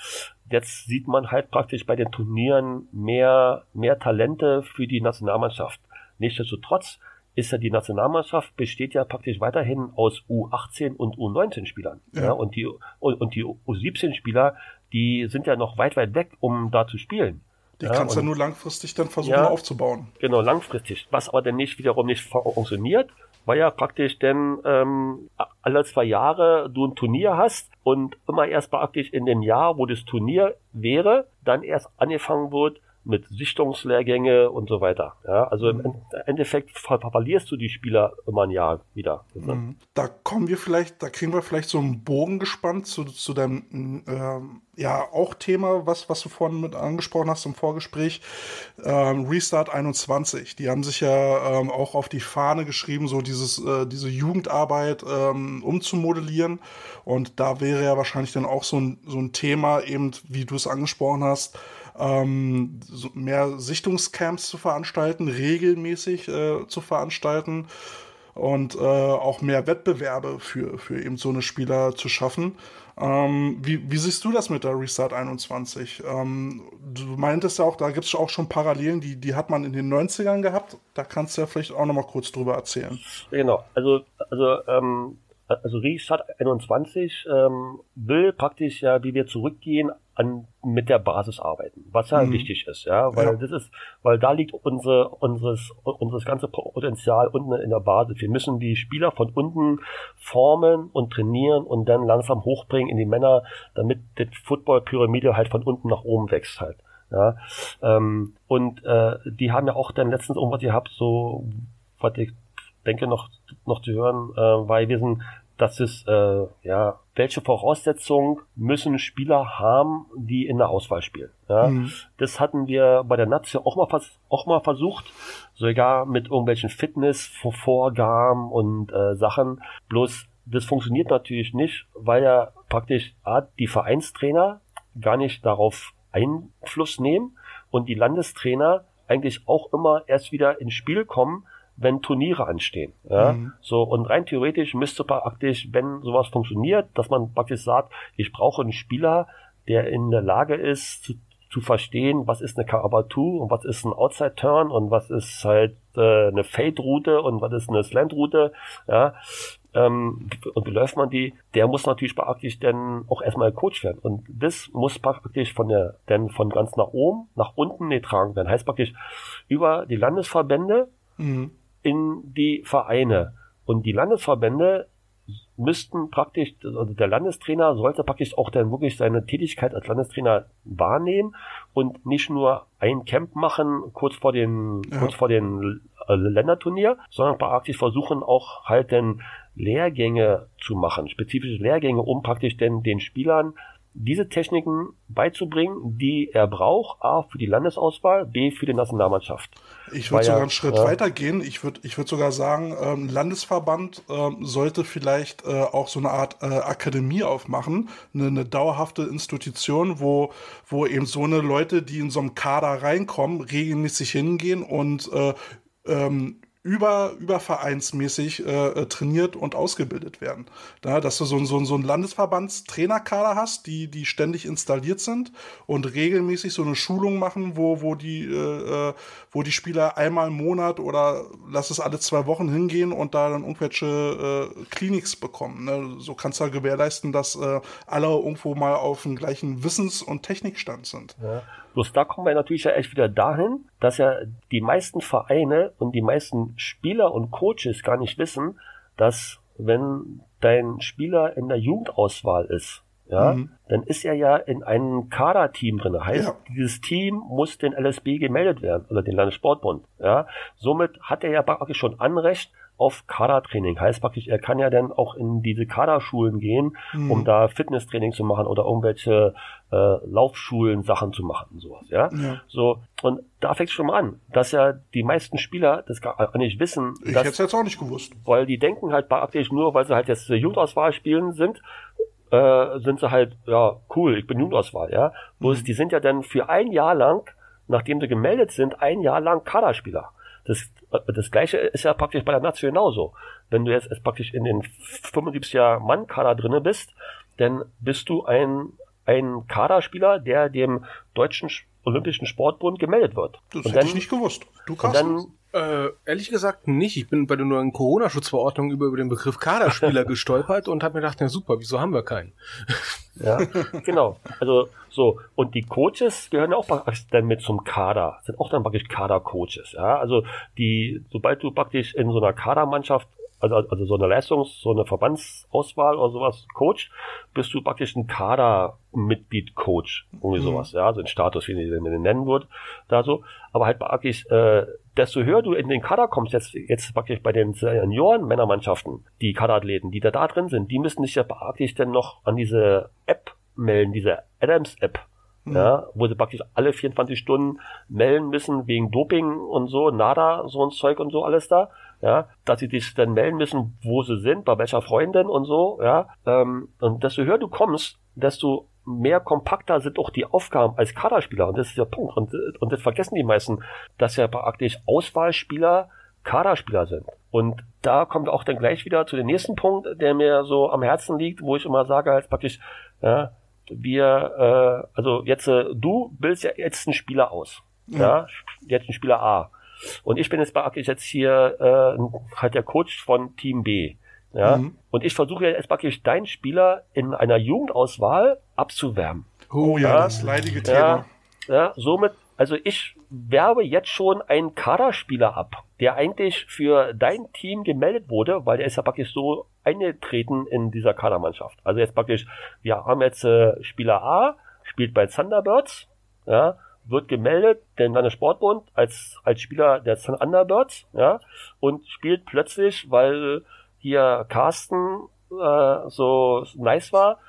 S2: jetzt sieht man halt praktisch bei den Turnieren mehr, mehr Talente für die Nationalmannschaft. Nichtsdestotrotz ist ja die Nationalmannschaft besteht ja praktisch weiterhin aus U18 und U19 Spielern. Ja. ja und die, und, und die U17 Spieler, die sind ja noch weit, weit weg, um da zu spielen.
S1: Die ja, kannst du ja nur langfristig dann versuchen ja, aufzubauen.
S2: Genau, langfristig. Was aber dann nicht wiederum nicht funktioniert, weil ja praktisch denn ähm, alle zwei Jahre du ein Turnier hast und immer erst praktisch in dem Jahr, wo das Turnier wäre, dann erst angefangen wird, mit Sichtungslehrgänge und so weiter. Ja, also im mhm. Endeffekt ver verlierst du die Spieler immer ein Jahr wieder.
S1: Mhm. Da kommen wir vielleicht, da kriegen wir vielleicht so einen Bogen gespannt zu, zu deinem ähm, ja auch Thema, was, was du vorhin mit angesprochen hast im Vorgespräch, ähm, Restart 21. Die haben sich ja ähm, auch auf die Fahne geschrieben, so dieses, äh, diese Jugendarbeit ähm, umzumodellieren. Und da wäre ja wahrscheinlich dann auch so ein, so ein Thema, eben, wie du es angesprochen hast, ähm, mehr Sichtungscamps zu veranstalten, regelmäßig äh, zu veranstalten und äh, auch mehr Wettbewerbe für, für eben so eine Spieler zu schaffen. Ähm, wie, wie siehst du das mit der Restart 21? Ähm, du meintest ja auch, da gibt es auch schon Parallelen, die, die hat man in den 90ern gehabt. Da kannst du ja vielleicht auch noch mal kurz drüber erzählen.
S2: Genau, also, also ähm, also Restart 21 ähm, will praktisch ja, wie wir zurückgehen, an mit der Basis arbeiten, was ja mhm. wichtig ist, ja, weil ja. das ist, weil da liegt unsere unseres unseres ganze Potenzial unten in der Basis. Wir müssen die Spieler von unten formen und trainieren und dann langsam hochbringen in die Männer, damit die Football-Pyramide halt von unten nach oben wächst halt. Ja, ähm, und äh, die haben ja auch dann letztens irgendwas gehabt, so was ich denke noch noch zu hören, äh, weil wir sind das ist, äh, ja, welche Voraussetzungen müssen Spieler haben, die in der Auswahl spielen. Ja? Mhm. Das hatten wir bei der Nazio auch mal, auch mal versucht, sogar mit irgendwelchen Fitness-Vorgaben und äh, Sachen. Bloß das funktioniert natürlich nicht, weil ja praktisch die Vereinstrainer gar nicht darauf Einfluss nehmen und die Landestrainer eigentlich auch immer erst wieder ins Spiel kommen, wenn Turniere anstehen. Ja? Mhm. So, und rein theoretisch müsste praktisch, wenn sowas funktioniert, dass man praktisch sagt, ich brauche einen Spieler, der in der Lage ist, zu, zu verstehen, was ist eine Carabatu und was ist ein Outside Turn und was ist halt äh, eine Fade Route und was ist eine Slant Route, ja. Ähm, und wie läuft man die? Der muss natürlich praktisch dann auch erstmal Coach werden. Und das muss praktisch von der, denn von ganz nach oben, nach unten getragen werden. Heißt praktisch über die Landesverbände, mhm in die Vereine. Und die Landesverbände müssten praktisch, also der Landestrainer sollte praktisch auch dann wirklich seine Tätigkeit als Landestrainer wahrnehmen und nicht nur ein Camp machen kurz vor den, ja. kurz vor den äh, Länderturnier, sondern praktisch versuchen auch halt dann Lehrgänge zu machen, spezifische Lehrgänge, um praktisch denn den Spielern diese Techniken beizubringen, die er braucht, A für die Landesauswahl, B für die Nationalmannschaft.
S1: Ich würde sogar einen Schritt ja. weiter gehen. Ich würde ich würd sogar sagen, ähm, Landesverband ähm, sollte vielleicht äh, auch so eine Art äh, Akademie aufmachen, eine, eine dauerhafte Institution, wo, wo eben so eine Leute, die in so einem Kader reinkommen, regelmäßig hingehen und äh, ähm, über, übervereinsmäßig äh, äh, trainiert und ausgebildet werden. Da, dass du so, so, so einen Landesverbandstrainerkader hast, die, die ständig installiert sind und regelmäßig so eine Schulung machen, wo, wo, die, äh, äh wo die Spieler einmal im Monat oder lass es alle zwei Wochen hingehen und da dann irgendwelche äh, Kliniks bekommen. Ne? So kannst du ja gewährleisten, dass äh, alle irgendwo mal auf dem gleichen Wissens- und Technikstand sind.
S2: Ja. Bloß da kommen wir natürlich ja echt wieder dahin, dass ja die meisten Vereine und die meisten Spieler und Coaches gar nicht wissen, dass wenn dein Spieler in der Jugendauswahl ist, ja, mhm. dann ist er ja in einem Kaderteam drin. Heißt, ja. dieses Team muss den LSB gemeldet werden oder den Landessportbund. Ja, somit hat er ja praktisch schon Anrecht auf Kadertraining. Heißt praktisch, er kann ja dann auch in diese Kaderschulen gehen, mhm. um da Fitnesstraining zu machen oder irgendwelche äh, Laufschulen Sachen zu machen und sowas, ja? ja. So, und da fängt schon mal an, dass ja die meisten Spieler das gar nicht wissen.
S1: Ich hätte es jetzt auch nicht gewusst.
S2: Weil die denken halt praktisch nur, weil sie halt jetzt Jugendauswahl spielen sind, äh, sind sie halt, ja, cool, ich bin Jugendauswahl, ja. Bloß mhm. die sind ja dann für ein Jahr lang, nachdem sie gemeldet sind, ein Jahr lang Kaderspieler. Das, das gleiche ist ja praktisch bei der Nation genauso. Wenn du jetzt praktisch in den 75er Mann-Kader drinne bist, dann bist du ein, ein Kaderspieler, der dem deutschen Olympischen Sportbund gemeldet wird.
S1: Das und hätte dann, ich nicht gewusst.
S3: Du kannst dann, äh, ehrlich gesagt nicht. Ich bin bei der neuen Corona-Schutzverordnung über, über den Begriff Kaderspieler (laughs) gestolpert und habe mir gedacht, na super, wieso haben wir keinen? (laughs)
S2: ja, genau. Also so, und die Coaches gehören ja auch praktisch dann mit zum Kader, sind auch dann praktisch Kader-Coaches. Ja? Also die, sobald du praktisch in so einer Kadermannschaft also, also so eine Leistungs-, so eine Verbandsauswahl oder sowas Coach, bist du praktisch ein Kadermitglied-Coach. Irgendwie mhm. sowas, ja, so ein Status, wie den, den nennen wird, da so. Aber halt praktisch, äh, desto höher du in den Kader kommst, jetzt, jetzt praktisch bei den Senioren-Männermannschaften, die Kaderathleten, die da, da drin sind, die müssen sich ja praktisch dann noch an diese App melden, diese Adams-App. Mhm. Ja, wo sie praktisch alle 24 Stunden melden müssen wegen Doping und so, NADA, so ein Zeug und so alles da ja, dass sie dich dann melden müssen, wo sie sind, bei welcher Freundin und so, ja, ähm, und desto höher du kommst, desto mehr kompakter sind auch die Aufgaben als Kaderspieler und das ist der Punkt und, und das vergessen die meisten, dass ja praktisch Auswahlspieler Kaderspieler sind. Und da kommt auch dann gleich wieder zu dem nächsten Punkt, der mir so am Herzen liegt, wo ich immer sage, als praktisch, ja, wir, äh, also jetzt, äh, du bildest ja jetzt einen Spieler aus. Ja. ja, jetzt einen Spieler A. Und ich bin jetzt praktisch jetzt hier äh, halt der Coach von Team B. Ja? Mhm. Und ich versuche jetzt praktisch deinen Spieler in einer Jugendauswahl abzuwärmen.
S1: Oh ja, ja das leidige Thema.
S2: Ja, ja, somit, also ich werbe jetzt schon einen Kaderspieler ab, der eigentlich für dein Team gemeldet wurde, weil der ist ja praktisch so eingetreten in dieser Kadermannschaft. Also jetzt praktisch, wir haben jetzt äh, Spieler A, spielt bei Thunderbirds, ja, wird gemeldet, der Landessportbund als, als Spieler der Thunderbirds, ja, und spielt plötzlich, weil hier Carsten äh, so nice war,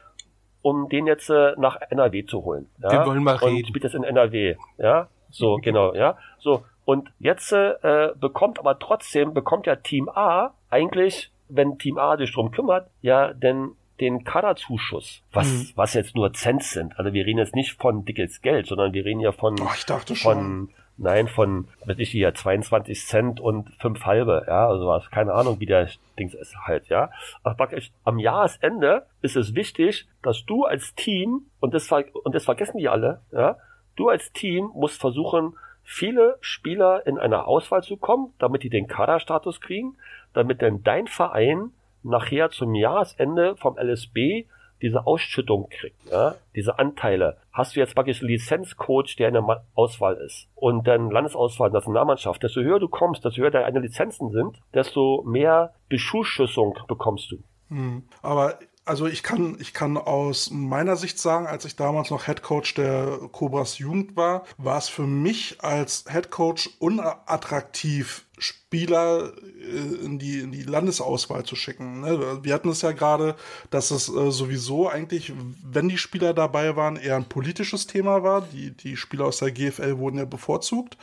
S2: um den jetzt äh, nach NRW zu holen. Ja?
S3: Wir wollen mal
S2: und
S3: reden.
S2: spielt jetzt in NRW, ja, so genau, ja, so und jetzt äh, bekommt aber trotzdem bekommt ja Team A eigentlich, wenn Team A sich drum kümmert, ja, denn den Kaderzuschuss, was, mhm. was jetzt nur Cent sind. Also wir reden jetzt nicht von dickes Geld, sondern wir reden ja von,
S1: oh, ich dachte
S2: von, schon. Nein, von, weiß ich hier, 22 Cent und fünf halbe, ja, also was, keine Ahnung, wie der Dings ist halt, ja. Aber praktisch am Jahresende ist es wichtig, dass du als Team, und das, und das vergessen die alle, ja, du als Team musst versuchen, viele Spieler in einer Auswahl zu kommen, damit die den Kaderstatus kriegen, damit dann dein Verein nachher zum Jahresende vom LSB diese Ausschüttung kriegt, ja, diese Anteile. Hast du jetzt praktisch einen Lizenzcoach, der in der Auswahl ist und dann Landesauswahl, Nationalmannschaft, desto höher du kommst, desto höher deine Lizenzen sind, desto mehr Beschusschussung bekommst du.
S1: Hm. Aber also ich kann, ich kann aus meiner Sicht sagen, als ich damals noch Head Coach der Cobras Jugend war, war es für mich als Head Coach unattraktiv, Spieler äh, in die, in die Landesauswahl zu schicken. Ne? Wir hatten es ja gerade, dass es äh, sowieso eigentlich, wenn die Spieler dabei waren, eher ein politisches Thema war. Die, die Spieler aus der GFL wurden ja bevorzugt.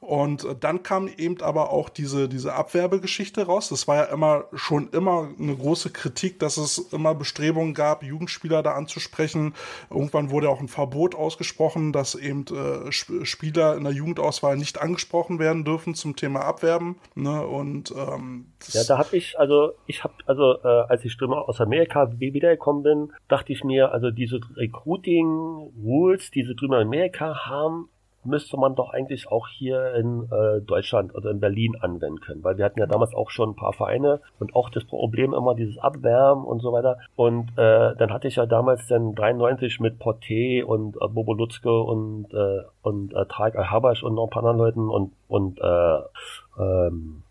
S1: Und dann kam eben aber auch diese, diese Abwerbegeschichte raus. Das war ja immer schon immer eine große Kritik, dass es immer Bestrebungen gab, Jugendspieler da anzusprechen. Irgendwann wurde auch ein Verbot ausgesprochen, dass eben äh, Spieler in der Jugendauswahl nicht angesprochen werden dürfen zum Thema Abwerbe. Abwerben. Ne? Und ähm,
S2: ja, da habe ich also ich habe also äh, als ich aus Amerika wiedergekommen bin, dachte ich mir, also diese Recruiting Rules, die sie drüben in Amerika haben, müsste man doch eigentlich auch hier in äh, Deutschland oder in Berlin anwenden können, weil wir hatten ja damals auch schon ein paar Vereine und auch das Problem immer dieses Abwärmen und so weiter. Und äh, dann hatte ich ja damals dann 93 mit Porté und äh, Bobo Lutzke und äh, und äh, Tarek Al-Habash und noch ein paar anderen Leuten und und äh, ähm,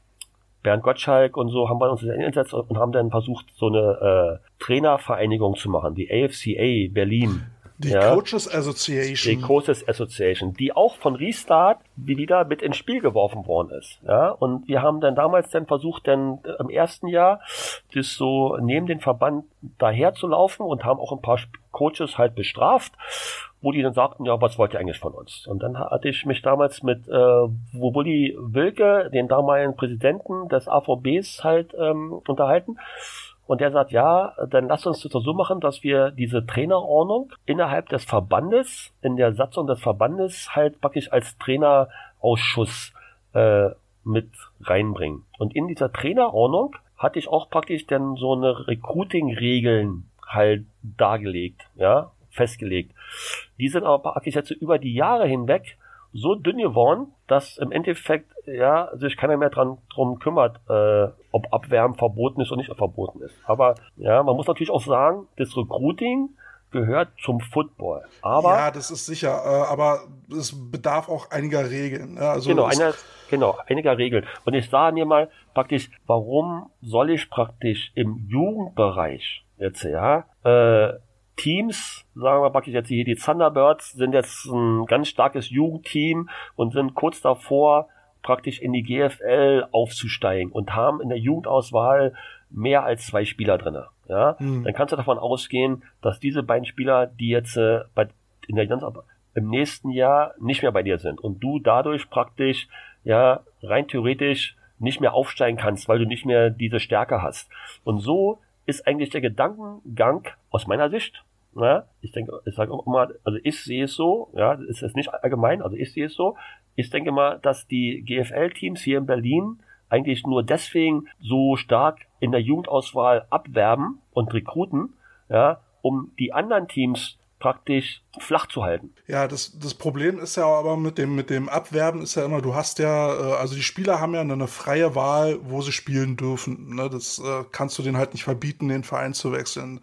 S2: Bernd Gottschalk und so haben wir uns eingesetzt und haben dann versucht, so eine äh, Trainervereinigung zu machen, die AFCA Berlin.
S1: Die ja, Coaches Association.
S2: Die Coaches Association, die auch von Restart wieder mit ins Spiel geworfen worden ist. Ja, und wir haben dann damals dann versucht, dann im ersten Jahr das so neben den Verband daher zu laufen und haben auch ein paar Coaches halt bestraft, wo die dann sagten, ja, was wollt ihr eigentlich von uns? Und dann hatte ich mich damals mit äh, Wobuli Wilke, den damaligen Präsidenten des AVBs halt ähm, unterhalten. Und der sagt, ja, dann lass uns das so machen, dass wir diese Trainerordnung innerhalb des Verbandes, in der Satzung des Verbandes halt praktisch als Trainerausschuss äh, mit reinbringen. Und in dieser Trainerordnung hatte ich auch praktisch dann so eine Recruiting-Regeln halt dargelegt, ja, festgelegt. Die sind aber praktisch jetzt über die Jahre hinweg so dünn geworden, dass im Endeffekt ja sich keiner mehr dran drum kümmert, äh, ob Abwärmen verboten ist oder nicht verboten ist. Aber ja, man muss natürlich auch sagen, das Recruiting gehört zum Football. Aber
S1: ja, das ist sicher, äh, aber es bedarf auch einiger Regeln.
S2: Ne? Also genau, einer, genau, einiger Regeln. Und ich sage mir mal praktisch, warum soll ich praktisch im Jugendbereich jetzt ja äh, Teams, sagen wir praktisch jetzt hier die Thunderbirds, sind jetzt ein ganz starkes Jugendteam und sind kurz davor, praktisch in die GFL aufzusteigen und haben in der Jugendauswahl mehr als zwei Spieler drinne. Ja, mhm. dann kannst du davon ausgehen, dass diese beiden Spieler, die jetzt äh, bei, in der im nächsten Jahr nicht mehr bei dir sind und du dadurch praktisch ja rein theoretisch nicht mehr aufsteigen kannst, weil du nicht mehr diese Stärke hast. Und so ist eigentlich der Gedankengang aus meiner Sicht ja, ich denke, ich sage auch immer, also ich sehe es so, ja, ist es nicht allgemein, also ich sehe es so. Ich denke mal, dass die GFL-Teams hier in Berlin eigentlich nur deswegen so stark in der Jugendauswahl abwerben und rekruten, ja, um die anderen Teams praktisch flach zu halten.
S1: Ja, das, das Problem ist ja aber mit dem, mit dem Abwerben ist ja immer, du hast ja, äh, also die Spieler haben ja eine freie Wahl, wo sie spielen dürfen. Ne? Das äh, kannst du denen halt nicht verbieten, den Verein zu wechseln.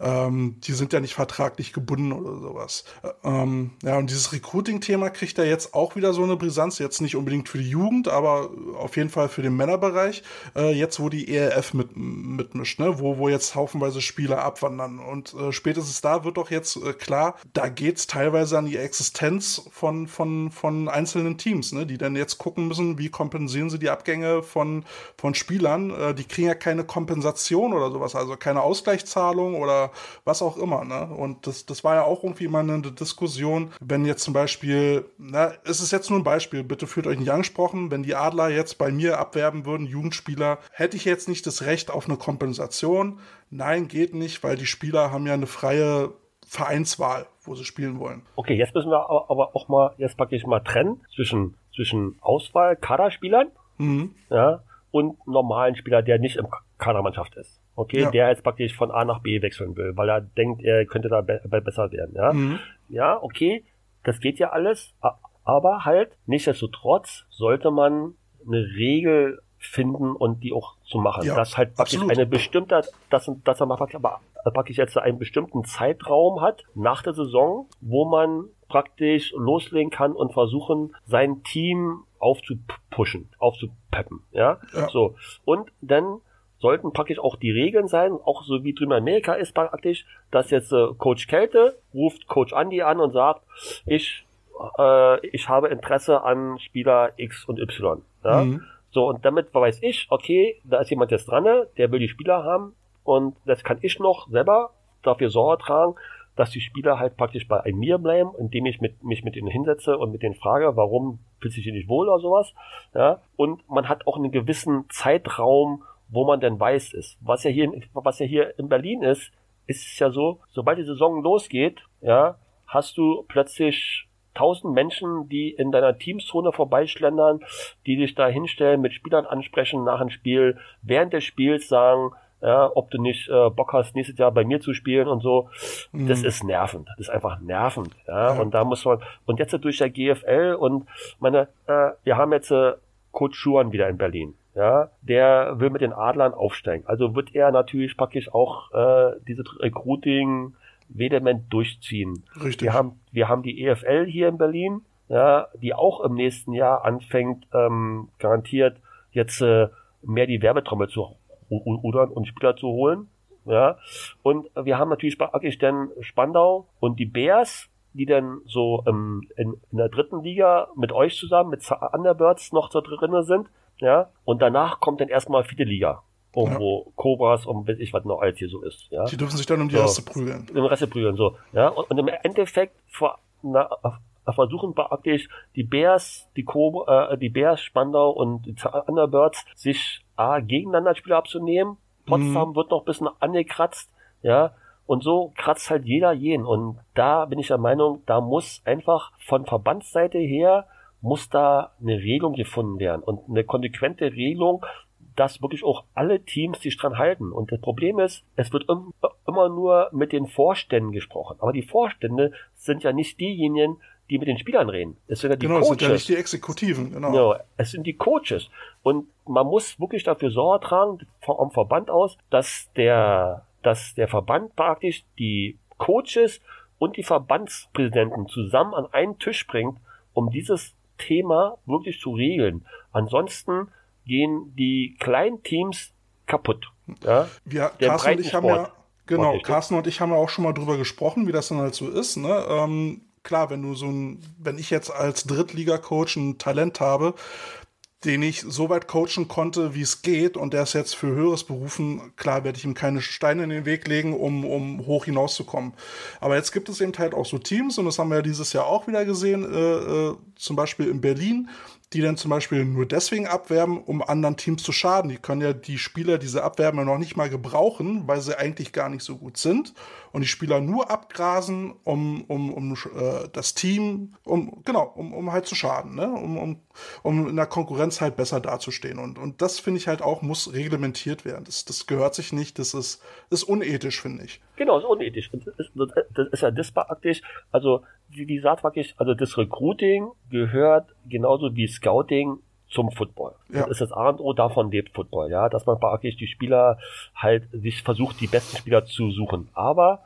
S1: Ähm, die sind ja nicht vertraglich gebunden oder sowas. Äh, ähm, ja, und dieses Recruiting-Thema kriegt ja jetzt auch wieder so eine Brisanz, jetzt nicht unbedingt für die Jugend, aber auf jeden Fall für den Männerbereich, äh, jetzt wo die ERF mit, mitmischt, ne? wo, wo jetzt haufenweise Spieler abwandern. Und spätestens da wird doch jetzt klar, da geht es teilweise an die Existenz von, von, von einzelnen Teams, ne? die dann jetzt gucken müssen, wie kompensieren sie die Abgänge von, von Spielern. Äh, die kriegen ja keine Kompensation oder sowas, also keine Ausgleichszahlung oder was auch immer. Ne? Und das, das war ja auch irgendwie mal eine Diskussion, wenn jetzt zum Beispiel, na, es ist jetzt nur ein Beispiel, bitte führt euch nicht angesprochen, wenn die Adler jetzt bei mir abwerben würden, Jugendspieler, hätte ich jetzt nicht das Recht auf eine Kompensation. Nein, geht nicht, weil die Spieler haben ja eine freie Vereinswahl, wo sie spielen wollen.
S2: Okay, jetzt müssen wir aber auch mal jetzt praktisch mal trennen zwischen zwischen Auswahl Kaderspielern mhm. ja, und normalen Spieler, der nicht im Kadermannschaft ist. Okay, ja. der jetzt praktisch von A nach B wechseln will, weil er denkt, er könnte da be besser werden. Ja, mhm. ja, okay, das geht ja alles, aber halt nichtsdestotrotz sollte man eine Regel finden und die auch zu machen. Ja, dass halt praktisch absolut. eine bestimmte, dass, dass er mal aber praktisch jetzt einen bestimmten Zeitraum hat nach der Saison, wo man praktisch loslegen kann und versuchen, sein Team aufzupushen, aufzupeppen, ja? ja. So. Und dann sollten praktisch auch die Regeln sein, auch so wie drüben in Amerika ist praktisch, dass jetzt äh, Coach Kälte ruft Coach Andy an und sagt, ich, äh, ich habe Interesse an Spieler X und Y. Ja? Mhm. So, und damit weiß ich, okay, da ist jemand jetzt dran, der will die Spieler haben und das kann ich noch selber dafür Sorge tragen, dass die Spieler halt praktisch bei mir bleiben, indem ich mit, mich mit ihnen hinsetze und mit denen frage, warum fühlt sich hier nicht wohl oder sowas. Ja? Und man hat auch einen gewissen Zeitraum, wo man denn weiß ist. Was ja hier, was ja hier in Berlin ist, ist es ja so, sobald die Saison losgeht, ja, hast du plötzlich tausend Menschen, die in deiner Teamzone vorbeischlendern, die dich da hinstellen, mit Spielern ansprechen nach dem Spiel, während des Spiels sagen, ja, ob du nicht äh, Bock hast, nächstes Jahr bei mir zu spielen und so. Mhm. Das ist nervend. Das ist einfach nervend. Ja? ja? Und da muss man, und jetzt durch der GFL und meine, äh, wir haben jetzt äh, Coach Schuhan wieder in Berlin. Ja, der will mit den Adlern aufsteigen. Also wird er natürlich praktisch auch äh, dieses Recruiting vehement durchziehen. Richtig. Wir haben, wir haben die EFL hier in Berlin, ja, die auch im nächsten Jahr anfängt, ähm, garantiert jetzt äh, mehr die Werbetrommel zu rudern und Spieler zu holen. Ja, und wir haben natürlich praktisch dann Spandau und die Bears, die dann so ähm, in, in der dritten Liga mit euch zusammen, mit Thunderbirds noch da drinnen sind. Ja, und danach kommt dann erstmal vierte Liga. Irgendwo ja. Cobras und weiß ich, was noch alles hier so ist. Ja?
S1: Die dürfen sich dann um die so, Reste prügeln. Um
S2: die Reste prügeln, so. Ja, und, und im Endeffekt vor, na, versuchen praktisch die Bears, die Cobra, äh, die Bears, Spandau und die Thunderbirds sich A, gegeneinander Spieler abzunehmen. Potsdam mhm. wird noch ein bisschen angekratzt, ja. Und so kratzt halt jeder jeden. Und da bin ich der Meinung, da muss einfach von Verbandsseite her, muss da eine Regelung gefunden werden. Und eine konsequente Regelung, dass wirklich auch alle Teams sich dran halten. Und das Problem ist, es wird immer nur mit den Vorständen gesprochen. Aber die Vorstände sind ja nicht diejenigen, die mit den Spielern reden.
S1: Es sind ja die genau, Coaches. Genau, es sind ja nicht die Exekutiven, genau.
S2: genau. Es sind die Coaches. Und man muss wirklich dafür Sorge tragen, vom Verband aus, dass der, dass der Verband praktisch die Coaches und die Verbandspräsidenten zusammen an einen Tisch bringt, um dieses Thema wirklich zu regeln. Ansonsten gehen die kleinen Teams kaputt. Ja?
S1: Wir, Carsten und ich haben ja, genau, Carsten und ich haben ja auch schon mal drüber gesprochen, wie das dann halt so ist. Ne? Ähm, klar, wenn du so ein, wenn ich jetzt als Drittliga-Coach ein Talent habe, den ich so weit coachen konnte, wie es geht, und der ist jetzt für höheres berufen, klar werde ich ihm keine Steine in den Weg legen, um, um hoch hinauszukommen. Aber jetzt gibt es eben halt auch so Teams, und das haben wir ja dieses Jahr auch wieder gesehen, äh, äh, zum Beispiel in Berlin, die dann zum Beispiel nur deswegen abwerben, um anderen Teams zu schaden. Die können ja die Spieler, diese Abwerben noch nicht mal gebrauchen, weil sie eigentlich gar nicht so gut sind. Und die Spieler nur abgrasen, um, um, um äh, das Team, um, genau, um, um halt zu schaden, ne? um, um, um in der Konkurrenz halt besser dazustehen. Und, und das finde ich halt auch, muss reglementiert werden. Das, das gehört sich nicht, das ist, ist unethisch, finde ich.
S2: Genau, ist unethisch. Das ist, das ist ja disparaktisch. Also, wie gesagt, wirklich, also das Recruiting gehört genauso wie Scouting zum Football. Ja. Das ist das A und O, davon lebt Football, ja, dass man praktisch die Spieler halt sich versucht, die besten Spieler zu suchen. Aber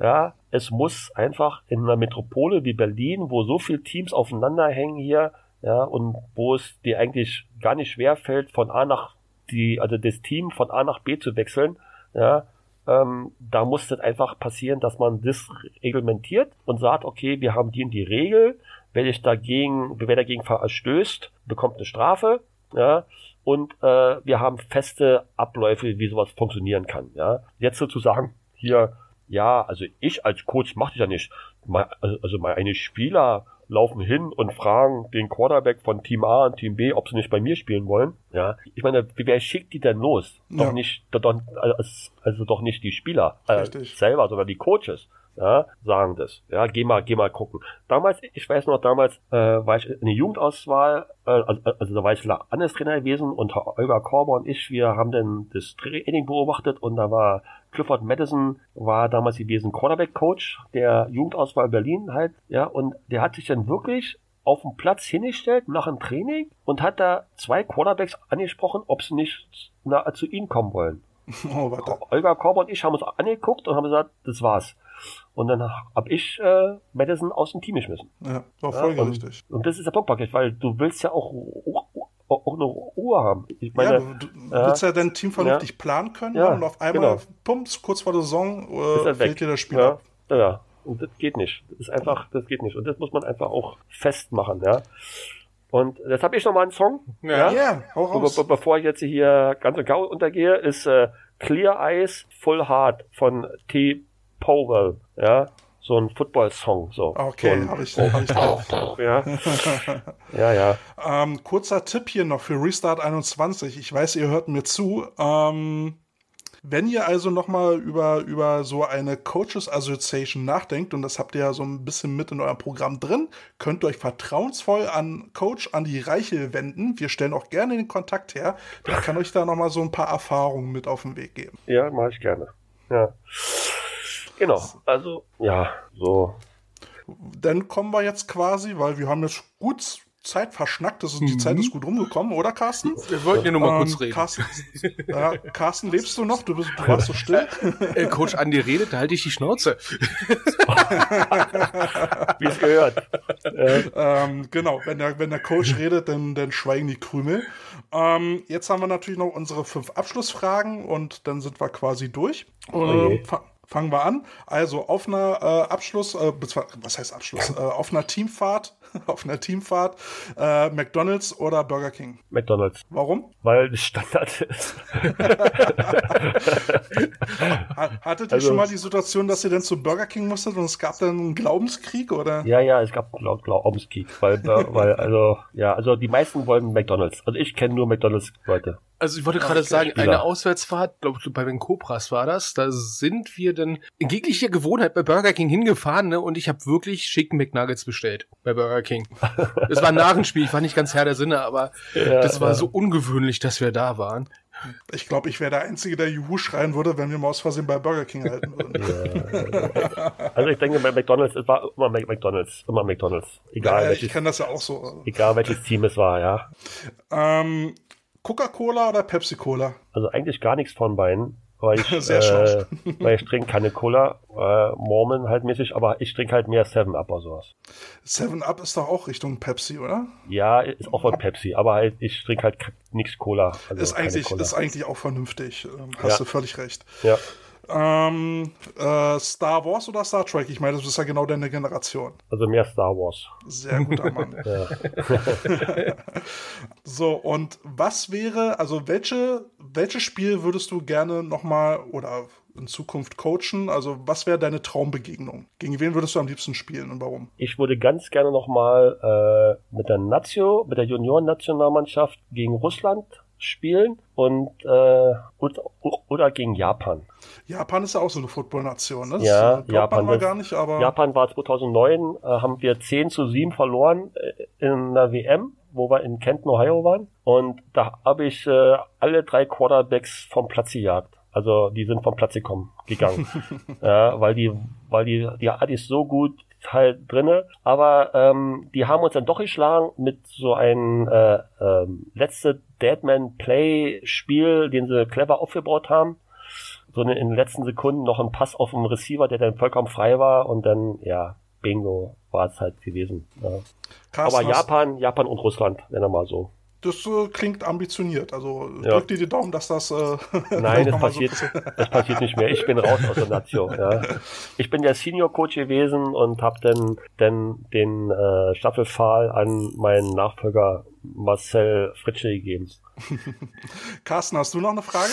S2: ja, es muss einfach in einer Metropole wie Berlin, wo so viele Teams aufeinander hängen hier, ja, und wo es dir eigentlich gar nicht schwer fällt, von A nach die, also das Team von A nach B zu wechseln, ja, ähm, da muss das einfach passieren, dass man das reglementiert und sagt, okay, wir haben die in die Regel, wer sich dagegen, wer dagegen verstößt, bekommt eine Strafe, ja, und äh, wir haben feste Abläufe, wie sowas funktionieren kann, ja. Jetzt sozusagen hier, ja, also ich als Coach mache das ja nicht. Also meine Spieler laufen hin und fragen den Quarterback von Team A und Team B, ob sie nicht bei mir spielen wollen. Ja, ich meine, wer schickt die denn los? Ja. Doch nicht, doch, also doch nicht die Spieler äh, selber, sondern die Coaches ja, sagen das. Ja, geh mal, geh mal gucken. Damals, ich weiß noch, damals äh, war ich in der Jugendauswahl, äh, also, also da war ich Landestrainer gewesen und Olga Korber und ich, wir haben dann das Training beobachtet und da war Clifford Madison, war damals gewesen Cornerback-Coach der Jugendauswahl Berlin halt, ja, und der hat sich dann wirklich auf dem Platz hingestellt nach dem Training und hat da zwei Quarterbacks angesprochen, ob sie nicht na, zu ihm kommen wollen. (laughs) Oh. Olga Korber und ich haben uns angeguckt und haben gesagt, das war's. Und dann hab ich äh, Madison aus dem Team geschmissen.
S1: Ja, war voll ja, und,
S2: und das ist der Punktpaket, weil du willst ja auch, auch, auch eine Ruhe haben.
S1: Ich meine, ja, du, du äh, willst ja dein Team vernünftig ja. planen können ja, und auf einmal, genau. pumps, kurz vor der Saison, äh, fehlt dir das Spiel
S2: ja, ab. Ja, und das geht nicht. Das ist einfach, das geht nicht. Und das muss man einfach auch festmachen, ja. Und jetzt habe ich noch mal einen Song. Ja, ja? Yeah, hau raus. Be bevor ich jetzt hier ganz und gar untergehe, ist äh, Clear Eyes Full Heart von T. Powell, ja, so ein Football-Song. So.
S1: Okay,
S2: so
S1: habe ich, hab ich drauf. (laughs)
S2: ja, ja. ja.
S1: Ähm, kurzer Tipp hier noch für Restart 21. Ich weiß, ihr hört mir zu. Ähm, Wenn ihr also nochmal über, über so eine Coaches Association nachdenkt, und das habt ihr ja so ein bisschen mit in eurem Programm drin, könnt ihr euch vertrauensvoll an Coach Andi Reichel wenden. Wir stellen auch gerne den Kontakt her. Der kann euch da nochmal so ein paar Erfahrungen mit auf den Weg geben.
S2: Ja, mache ich gerne. Ja. Genau, also ja, so.
S1: Dann kommen wir jetzt quasi, weil wir haben jetzt gut Zeit verschnackt. Das ist, die mhm. Zeit ist gut rumgekommen, oder Carsten?
S3: Wir wollten ja nur mal ähm, kurz reden.
S1: Carsten, äh, Carsten, lebst du noch? Du, bist, du warst so still. (laughs)
S3: Äh, Coach Andi redet, da halte ich die Schnauze. (laughs)
S2: Wie es gehört.
S1: Ähm, genau, wenn der, wenn der Coach redet, dann, dann schweigen die Krümel. Ähm, jetzt haben wir natürlich noch unsere fünf Abschlussfragen und dann sind wir quasi durch. Oh fangen wir an. Also auf einer äh, Abschluss, äh, was heißt Abschluss? Äh, auf einer Teamfahrt, (laughs) auf einer Teamfahrt, äh, McDonald's oder Burger King?
S2: McDonald's.
S1: Warum?
S2: Weil es Standard ist.
S1: Hattet ihr also, schon mal die Situation, dass ihr denn zu Burger King musstet und es gab dann einen Glaubenskrieg oder?
S2: Ja, ja, es gab einen Glaubenskrieg, weil, weil also ja, also die meisten wollen McDonald's. Also ich kenne nur McDonald's Leute.
S3: Also ich wollte gerade okay. sagen, eine Auswärtsfahrt, glaube ich, bei den Cobras war das, da sind wir dann in jeglicher Gewohnheit bei Burger King hingefahren, ne? Und ich habe wirklich schicken McNuggets bestellt bei Burger King. Es war ein Narrenspiel, ich war nicht ganz Herr der Sinne, aber ja, das war ja. so ungewöhnlich, dass wir da waren.
S1: Ich glaube, ich wäre der Einzige, der Juhu schreien würde, wenn wir mal aus Versehen bei Burger King halten würden.
S2: Ja, also ich denke, bei McDonalds, es war immer McDonalds, immer McDonalds. Egal
S1: ja, welches, ich kenne das ja auch so.
S2: Egal welches Team es war, ja.
S1: Ähm, Coca-Cola oder Pepsi-Cola?
S2: Also eigentlich gar nichts von beiden. Weil (laughs) ich, äh, (laughs) weil ich trinke keine Cola, äh, Mormon halt mäßig, aber ich trinke halt mehr Seven Up oder sowas.
S1: Seven Up ist doch auch Richtung Pepsi, oder?
S2: Ja, ist auch von Pepsi, aber halt, ich trinke halt nichts Cola.
S1: Also ist, eigentlich, Cola. ist eigentlich auch vernünftig. Ähm, hast ja. du völlig recht.
S2: Ja.
S1: Ähm, äh, Star Wars oder Star Trek? Ich meine, das ist ja genau deine Generation.
S2: Also mehr Star Wars.
S1: Sehr guter Mann. (laughs) (laughs) so, und was wäre, also welche, welches Spiel würdest du gerne nochmal oder in Zukunft coachen? Also was wäre deine Traumbegegnung? Gegen wen würdest du am liebsten spielen und warum?
S2: Ich würde ganz gerne nochmal äh, mit der Nazio, mit der Junioren-Nationalmannschaft gegen Russland spielen und äh, oder gegen Japan.
S1: Japan ist ja auch so eine Football-Nation, ne?
S2: Das ja, äh, Japan
S1: man gar nicht, aber
S2: Japan war 2009, äh, haben wir 10 zu 7 verloren äh, in der WM, wo wir in Kenton, Ohio waren. Und da habe ich äh, alle drei Quarterbacks vom Platz gejagt. Also die sind vom Platz gekommen, gegangen. (laughs) ja, weil die, weil die, die ich so gut halt drinne, aber ähm, die haben uns dann doch geschlagen mit so einem äh, äh, letzte Deadman Play Spiel, den sie clever aufgebaut haben. So in den letzten Sekunden noch ein Pass auf den Receiver, der dann vollkommen frei war und dann ja Bingo war es halt gewesen. Ja. aber Japan, Japan und Russland, wenn er mal so
S1: das äh, klingt ambitioniert. Also ja. drück dir die Daumen, dass das. Äh,
S2: Nein, (laughs) das passiert, so das passiert nicht mehr. Ich bin raus aus der Nation. Ja. Ich bin der Senior Coach gewesen und habe dann, dann den äh, Staffelpfahl an meinen Nachfolger Marcel Fritsche gegeben. (laughs)
S1: Carsten, hast du noch eine Frage?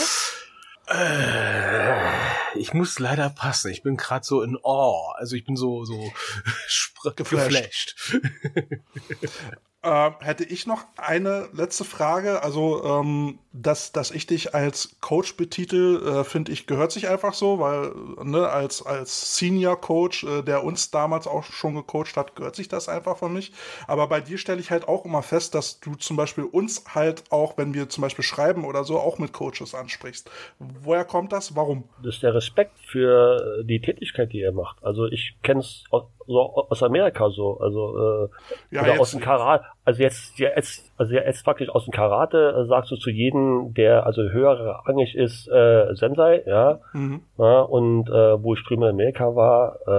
S3: Äh, ich muss leider passen. Ich bin gerade so in Awe. Also ich bin so so (laughs) geflasht. geflasht. (laughs)
S1: Äh, hätte ich noch eine letzte Frage. Also, ähm, dass, dass ich dich als Coach betitel, äh, finde ich, gehört sich einfach so, weil ne, als, als Senior Coach, äh, der uns damals auch schon gecoacht hat, gehört sich das einfach von mich. Aber bei dir stelle ich halt auch immer fest, dass du zum Beispiel uns halt auch, wenn wir zum Beispiel schreiben oder so, auch mit Coaches ansprichst. Woher kommt das? Warum?
S2: Das ist der Respekt für die Tätigkeit, die ihr macht. Also ich kenne es so aus Amerika so, also äh, ja, oder aus dem Karate. Also jetzt, jetzt, also jetzt faktisch aus dem Karate äh, sagst du zu jedem, der also höher rangig ist, äh, Sensei, ja. Mhm. ja und äh, wo ich drüben in Amerika war, äh,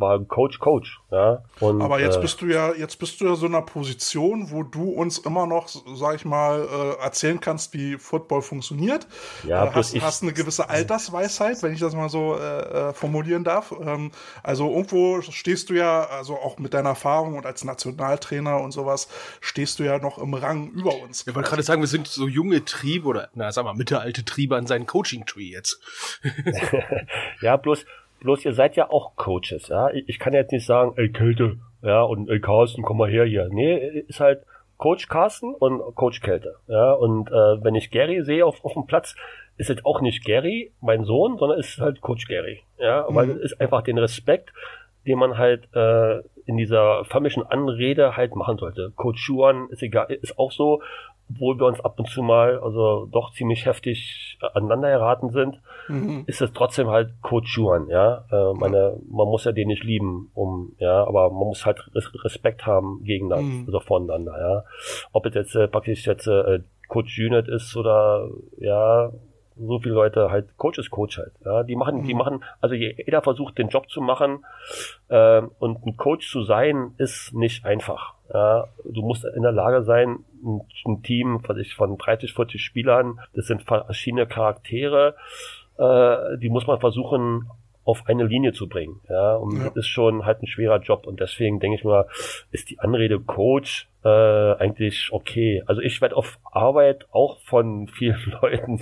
S2: war Coach Coach, ja. Und,
S1: Aber jetzt äh, bist du ja, jetzt bist du ja so in einer Position, wo du uns immer noch, sag ich mal, äh, erzählen kannst, wie Football funktioniert. Ja, äh, hast, ich, hast eine gewisse (laughs) Altersweisheit, wenn ich das mal so äh, äh formulieren darf. Ähm, also irgendwo stehst du ja, also auch mit deiner Erfahrung und als Nationaltrainer und sowas, stehst du ja noch im Rang über uns.
S3: Ich wollte gerade sagen, wir sind so junge Triebe oder, na, sag mal, mittelalte Triebe an seinen Coaching-Tree jetzt. (laughs) (laughs)
S2: ja, bloß, bloß ihr seid ja auch Coaches, ja. Ich kann jetzt nicht sagen, ey, Kälte, ja, und ey, Carsten, komm mal her hier. Nee, ist halt Coach Carsten und Coach Kälte, ja. Und äh, wenn ich Gary sehe auf, auf dem Platz, ist jetzt auch nicht Gary, mein Sohn, sondern ist halt Coach Gary. Ja, weil es ist einfach den Respekt, den man halt äh, in dieser förmlichen Anrede halt machen sollte. Coach Juan ist egal, ist auch so, obwohl wir uns ab und zu mal also doch ziemlich heftig aneinander geraten sind, mhm. ist es trotzdem halt Coach Juan, ja. Äh, meine, man muss ja den nicht lieben, um, ja, aber man muss halt Respekt haben gegeneinander, mhm. also voneinander, ja. Ob es jetzt äh, praktisch jetzt äh, Coach Unit ist oder ja, so viele Leute halt, Coach ist Coach halt. Ja, die machen, mhm. die machen, also jeder versucht den Job zu machen äh, und ein Coach zu sein ist nicht einfach. Ja, du musst in der Lage sein, ein, ein Team was ich, von 30, 40 Spielern, das sind verschiedene Charaktere, äh, die muss man versuchen auf eine Linie zu bringen. Ja, und ja. das ist schon halt ein schwerer Job und deswegen denke ich mal, ist die Anrede Coach äh, eigentlich okay. Also ich werde auf Arbeit auch von vielen (laughs) Leuten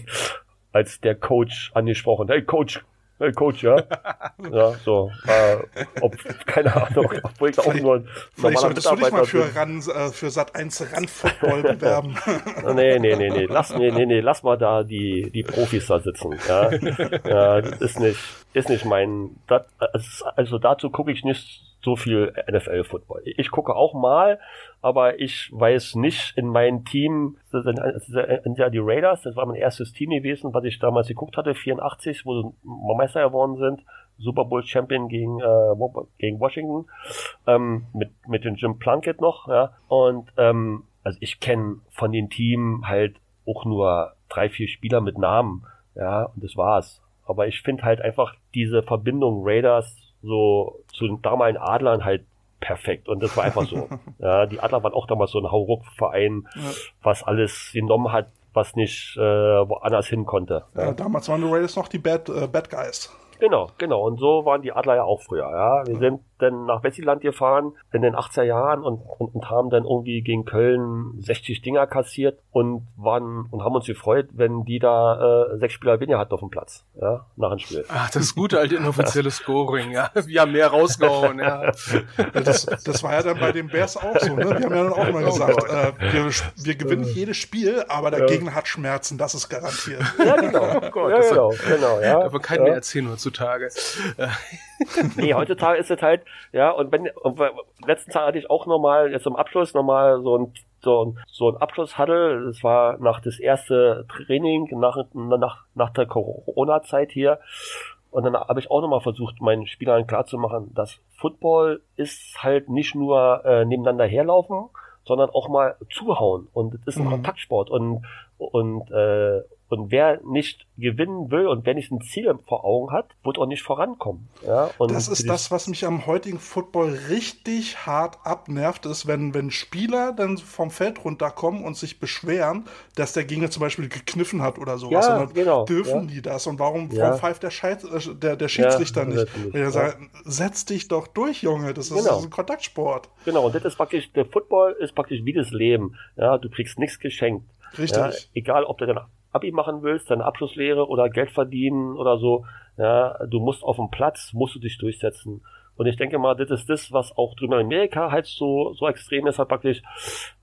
S2: als der Coach angesprochen. Hey Coach, hey Coach, ja. (laughs) ja, so. Äh, ob, keine Ahnung, (laughs) obwohl ich auch nur ein
S1: Vielleicht solltest du dich mal für, ran, äh, für Sat 1 Rand Football (laughs) bewerben.
S2: nee, nee, nee, nee. Lass, nee, nee, nee, lass mal da die, die Profis da sitzen. Ja, ja das ist nicht, ist nicht mein, das, also dazu gucke ich nicht so viel NFL-Football. Ich gucke auch mal, aber ich weiß nicht in meinem Team, sind ja die Raiders, das war mein erstes Team gewesen, was ich damals geguckt hatte, 84, wo sie Meister geworden sind, Super Bowl Champion gegen, äh, gegen Washington, ähm, mit, mit dem Jim Plunkett noch, ja, und ähm, also ich kenne von den Team halt auch nur drei, vier Spieler mit Namen, ja, und das war's. Aber ich finde halt einfach diese Verbindung Raiders so zu den damaligen Adlern halt perfekt. Und das war einfach so. (laughs) ja, die Adler waren auch damals so ein Hauruck-Verein, ja. was alles genommen hat, was nicht äh, woanders hin konnte.
S1: Ja. ja damals waren die Raiders noch die Bad, äh, Bad Guys.
S2: Genau, genau. Und so waren die Adler ja auch früher. Ja, wir sind dann nach Wessiland gefahren in den 80er Jahren und, und, und haben dann irgendwie gegen Köln 60 Dinger kassiert und waren und haben uns gefreut, wenn die da äh, sechs Spieler weniger hatten auf dem Platz, ja, nach dem Spiel.
S3: Ach, das gute alte inoffizielle Scoring, ja. Wir haben mehr rausgehauen, ja.
S1: Das, das war ja dann bei den Bears auch so, ne? Wir haben ja dann auch mal oh gesagt, äh, wir, wir gewinnen jedes Spiel, aber der ja. Gegner hat Schmerzen, das ist garantiert.
S2: Ja, genau. (laughs) Oh Gott, ja, genau, genau, ja.
S3: Davon kann ja. mehr erzählen heutzutage. (laughs)
S2: nee, heutzutage ist es halt, ja, und wenn, und letzten Tag hatte ich auch nochmal, jetzt zum Abschluss nochmal so ein, so ein, so ein Abschlusshuddle. Das war nach das erste Training, nach, nach, nach der Corona-Zeit hier. Und dann habe ich auch nochmal versucht, meinen Spielern klarzumachen, dass Football ist halt nicht nur äh, nebeneinander herlaufen, sondern auch mal zuhauen. Und es ist ein mhm. Kontaktsport. Und, und, äh, und wer nicht gewinnen will und wer nicht ein Ziel vor Augen hat, wird auch nicht vorankommen. Ja,
S1: das ist das, was mich am heutigen Football richtig hart abnervt, ist, wenn, wenn Spieler dann vom Feld runterkommen und sich beschweren, dass der Gegner zum Beispiel gekniffen hat oder sowas.
S2: Ja, genau,
S1: dürfen ja. die das? Und warum, warum pfeift der, Scheid, äh, der, der Schiedsrichter nicht? Wenn er sagt, setz dich doch durch, Junge, das ist, genau. ein Kontaktsport.
S2: Genau, und das ist praktisch, der Football ist praktisch wie das Leben. Ja, du kriegst nichts geschenkt.
S1: Richtig.
S2: Egal, ob der dann Abi machen willst, deine Abschlusslehre oder Geld verdienen oder so, ja, du musst auf dem Platz, musst du dich durchsetzen. Und ich denke mal, das ist das, was auch drüben in Amerika halt so, so extrem ist, halt praktisch,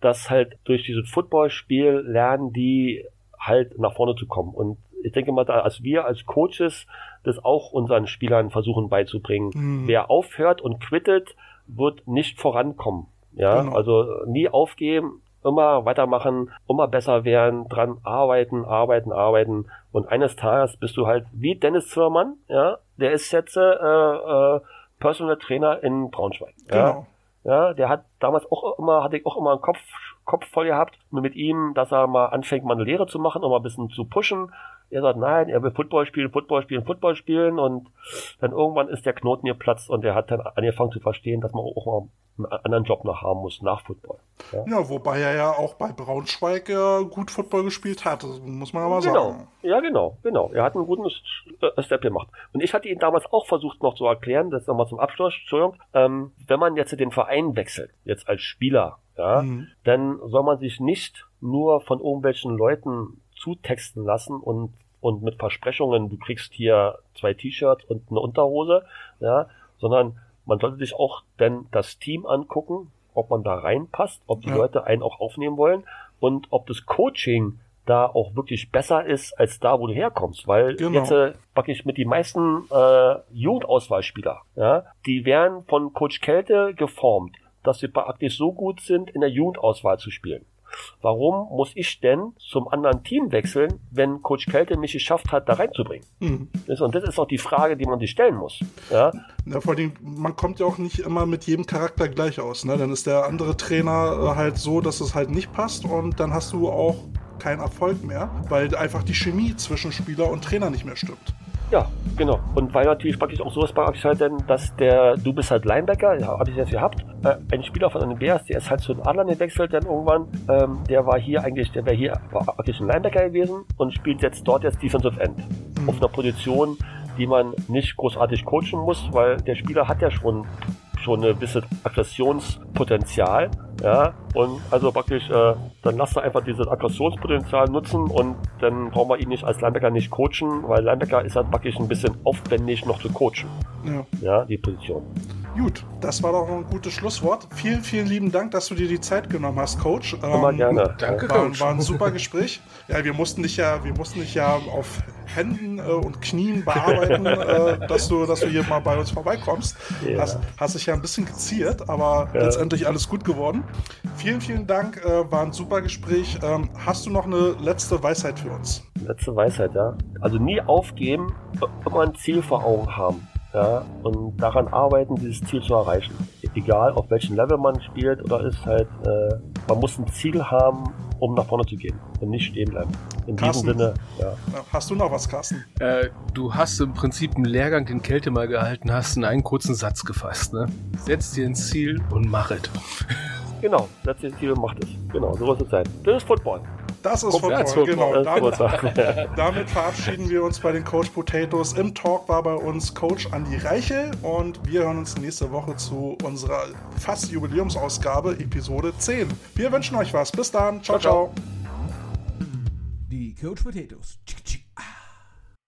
S2: dass halt durch dieses Footballspiel lernen die halt nach vorne zu kommen. Und ich denke mal, da, als wir als Coaches das auch unseren Spielern versuchen beizubringen. Mhm. Wer aufhört und quittet, wird nicht vorankommen. Ja, genau. also nie aufgeben, immer weitermachen, immer besser werden, dran arbeiten, arbeiten, arbeiten. Und eines Tages bist du halt wie Dennis Zimmermann, ja, der ist jetzt äh, äh, Personal Trainer in Braunschweig. Ja? Genau. Ja, der hat damals auch immer, hatte ich auch immer einen Kopf, Kopf voll gehabt mit ihm, dass er mal anfängt, mal eine Lehre zu machen, um mal ein bisschen zu pushen. Er sagt, nein, er will Football spielen, Football spielen, Football spielen und dann irgendwann ist der Knoten geplatzt und er hat dann angefangen zu verstehen, dass man auch mal einen anderen Job noch haben muss nach Football.
S1: Ja, ja wobei er ja auch bei Braunschweig äh, gut Football gespielt hat, muss man aber
S2: genau.
S1: sagen.
S2: Ja, genau, genau. Er hat einen guten äh, Step gemacht. Und ich hatte ihn damals auch versucht noch zu erklären, das nochmal zum Abschluss, Entschuldigung, ähm, wenn man jetzt den Verein wechselt, jetzt als Spieler, ja, mhm. dann soll man sich nicht nur von irgendwelchen Leuten zutexten lassen und, und mit Versprechungen, du kriegst hier zwei T-Shirts und eine Unterhose, ja, sondern man sollte sich auch denn das Team angucken, ob man da reinpasst, ob die ja. Leute einen auch aufnehmen wollen und ob das Coaching da auch wirklich besser ist als da, wo du herkommst. Weil
S1: Genau.
S2: jetzt äh, praktisch mit die meisten äh, Jugendauswahlspieler, ja, die werden von Coach Kälte geformt, dass sie praktisch so gut sind, in der Jugendauswahl zu spielen. Warum muss ich denn zum anderen Team wechseln, wenn Coach Kälte mich geschafft hat, da reinzubringen?
S1: Hm.
S2: Das- Und das ist auch die Frage, die man sich stellen muss. Ja,
S1: Ja, vor allem, man kommt ja auch nicht immer mit jedem Charakter gleich aus. Ne? Dann ist der andere Trainer äh, halt so, dass es halt nicht passt und dann hast du auch keinen Erfolg mehr, weil einfach die Chemie zwischen Spieler und Trainer nicht mehr stimmt.
S2: Ja, genau. Und weil natürlich praktisch auch so ist praktisch halt denn, dass der, du bist halt Linebacker, ja, habe ich jetzt gehabt, äh, ein Spieler von den Bears, der ist halt zu den Adlern gewechselt dann irgendwann, ähm, der war hier eigentlich, der wäre hier, war praktisch ein Linebacker gewesen und spielt jetzt dort jetzt Defensive End. Auf einer Position, die man nicht großartig coachen muss, weil der Spieler hat ja schon schon eine gewisse Aggressionspotenzial, ja, und also praktisch, äh, dann lasst er einfach dieses Aggressionspotenzial nutzen und dann brauchen wir ihn nicht als Linebacker nicht coachen, weil Linebacker ist halt praktisch ein bisschen aufwendig noch zu coachen,
S1: Ja.
S2: ja, die Position.
S1: Gut, das war doch ein gutes Schlusswort. Vielen, vielen lieben Dank, dass du dir die Zeit genommen hast, Coach.
S2: Immer
S1: Ähm,
S2: gerne.
S3: Danke,
S1: War,
S3: Coach.
S1: war ein super Gespräch. Ja, wir mussten dich ja, wir mussten dich ja auf Händen äh, und Knien bearbeiten, (laughs) äh, dass du, dass du hier mal bei uns vorbeikommst.
S2: Ja.
S1: Hast, hast dich ja ein bisschen geziert, aber
S2: Ja.
S1: letztendlich alles gut geworden. Vielen, vielen Dank, äh, war ein super Gespräch. Ähm, hast du noch eine letzte Weisheit für uns?
S2: Letzte Weisheit, ja. Also nie aufgeben, immer ein Ziel vor Augen haben. Ja, und daran arbeiten, dieses Ziel zu erreichen. Egal, auf welchem Level man spielt oder ist halt, äh, man muss ein Ziel haben, um nach vorne zu gehen und nicht stehen bleiben. In
S1: Carsten.
S2: diesem Sinne, ja.
S1: Hast du noch was, Carsten?
S3: Äh, du hast im Prinzip einen Lehrgang, den Kälte mal gehalten hast, in einen kurzen Satz gefasst. Ne? Setz dir ein Ziel und mach es.
S2: Genau, setz dir Ziel und macht es. Genau, so muss es sein. Das ist Football.
S1: Das ist
S3: Ja,
S1: genau. Damit, (laughs) damit verabschieden wir uns bei den Coach Potatoes. Im Talk war bei uns Coach Andi Reichel und wir hören uns nächste Woche zu unserer fast Jubiläumsausgabe, Episode 10. Wir wünschen euch was. Bis dann. ciao.
S2: Ciao,
S1: ciao.
S2: ciao.
S4: Die Coach Potatoes.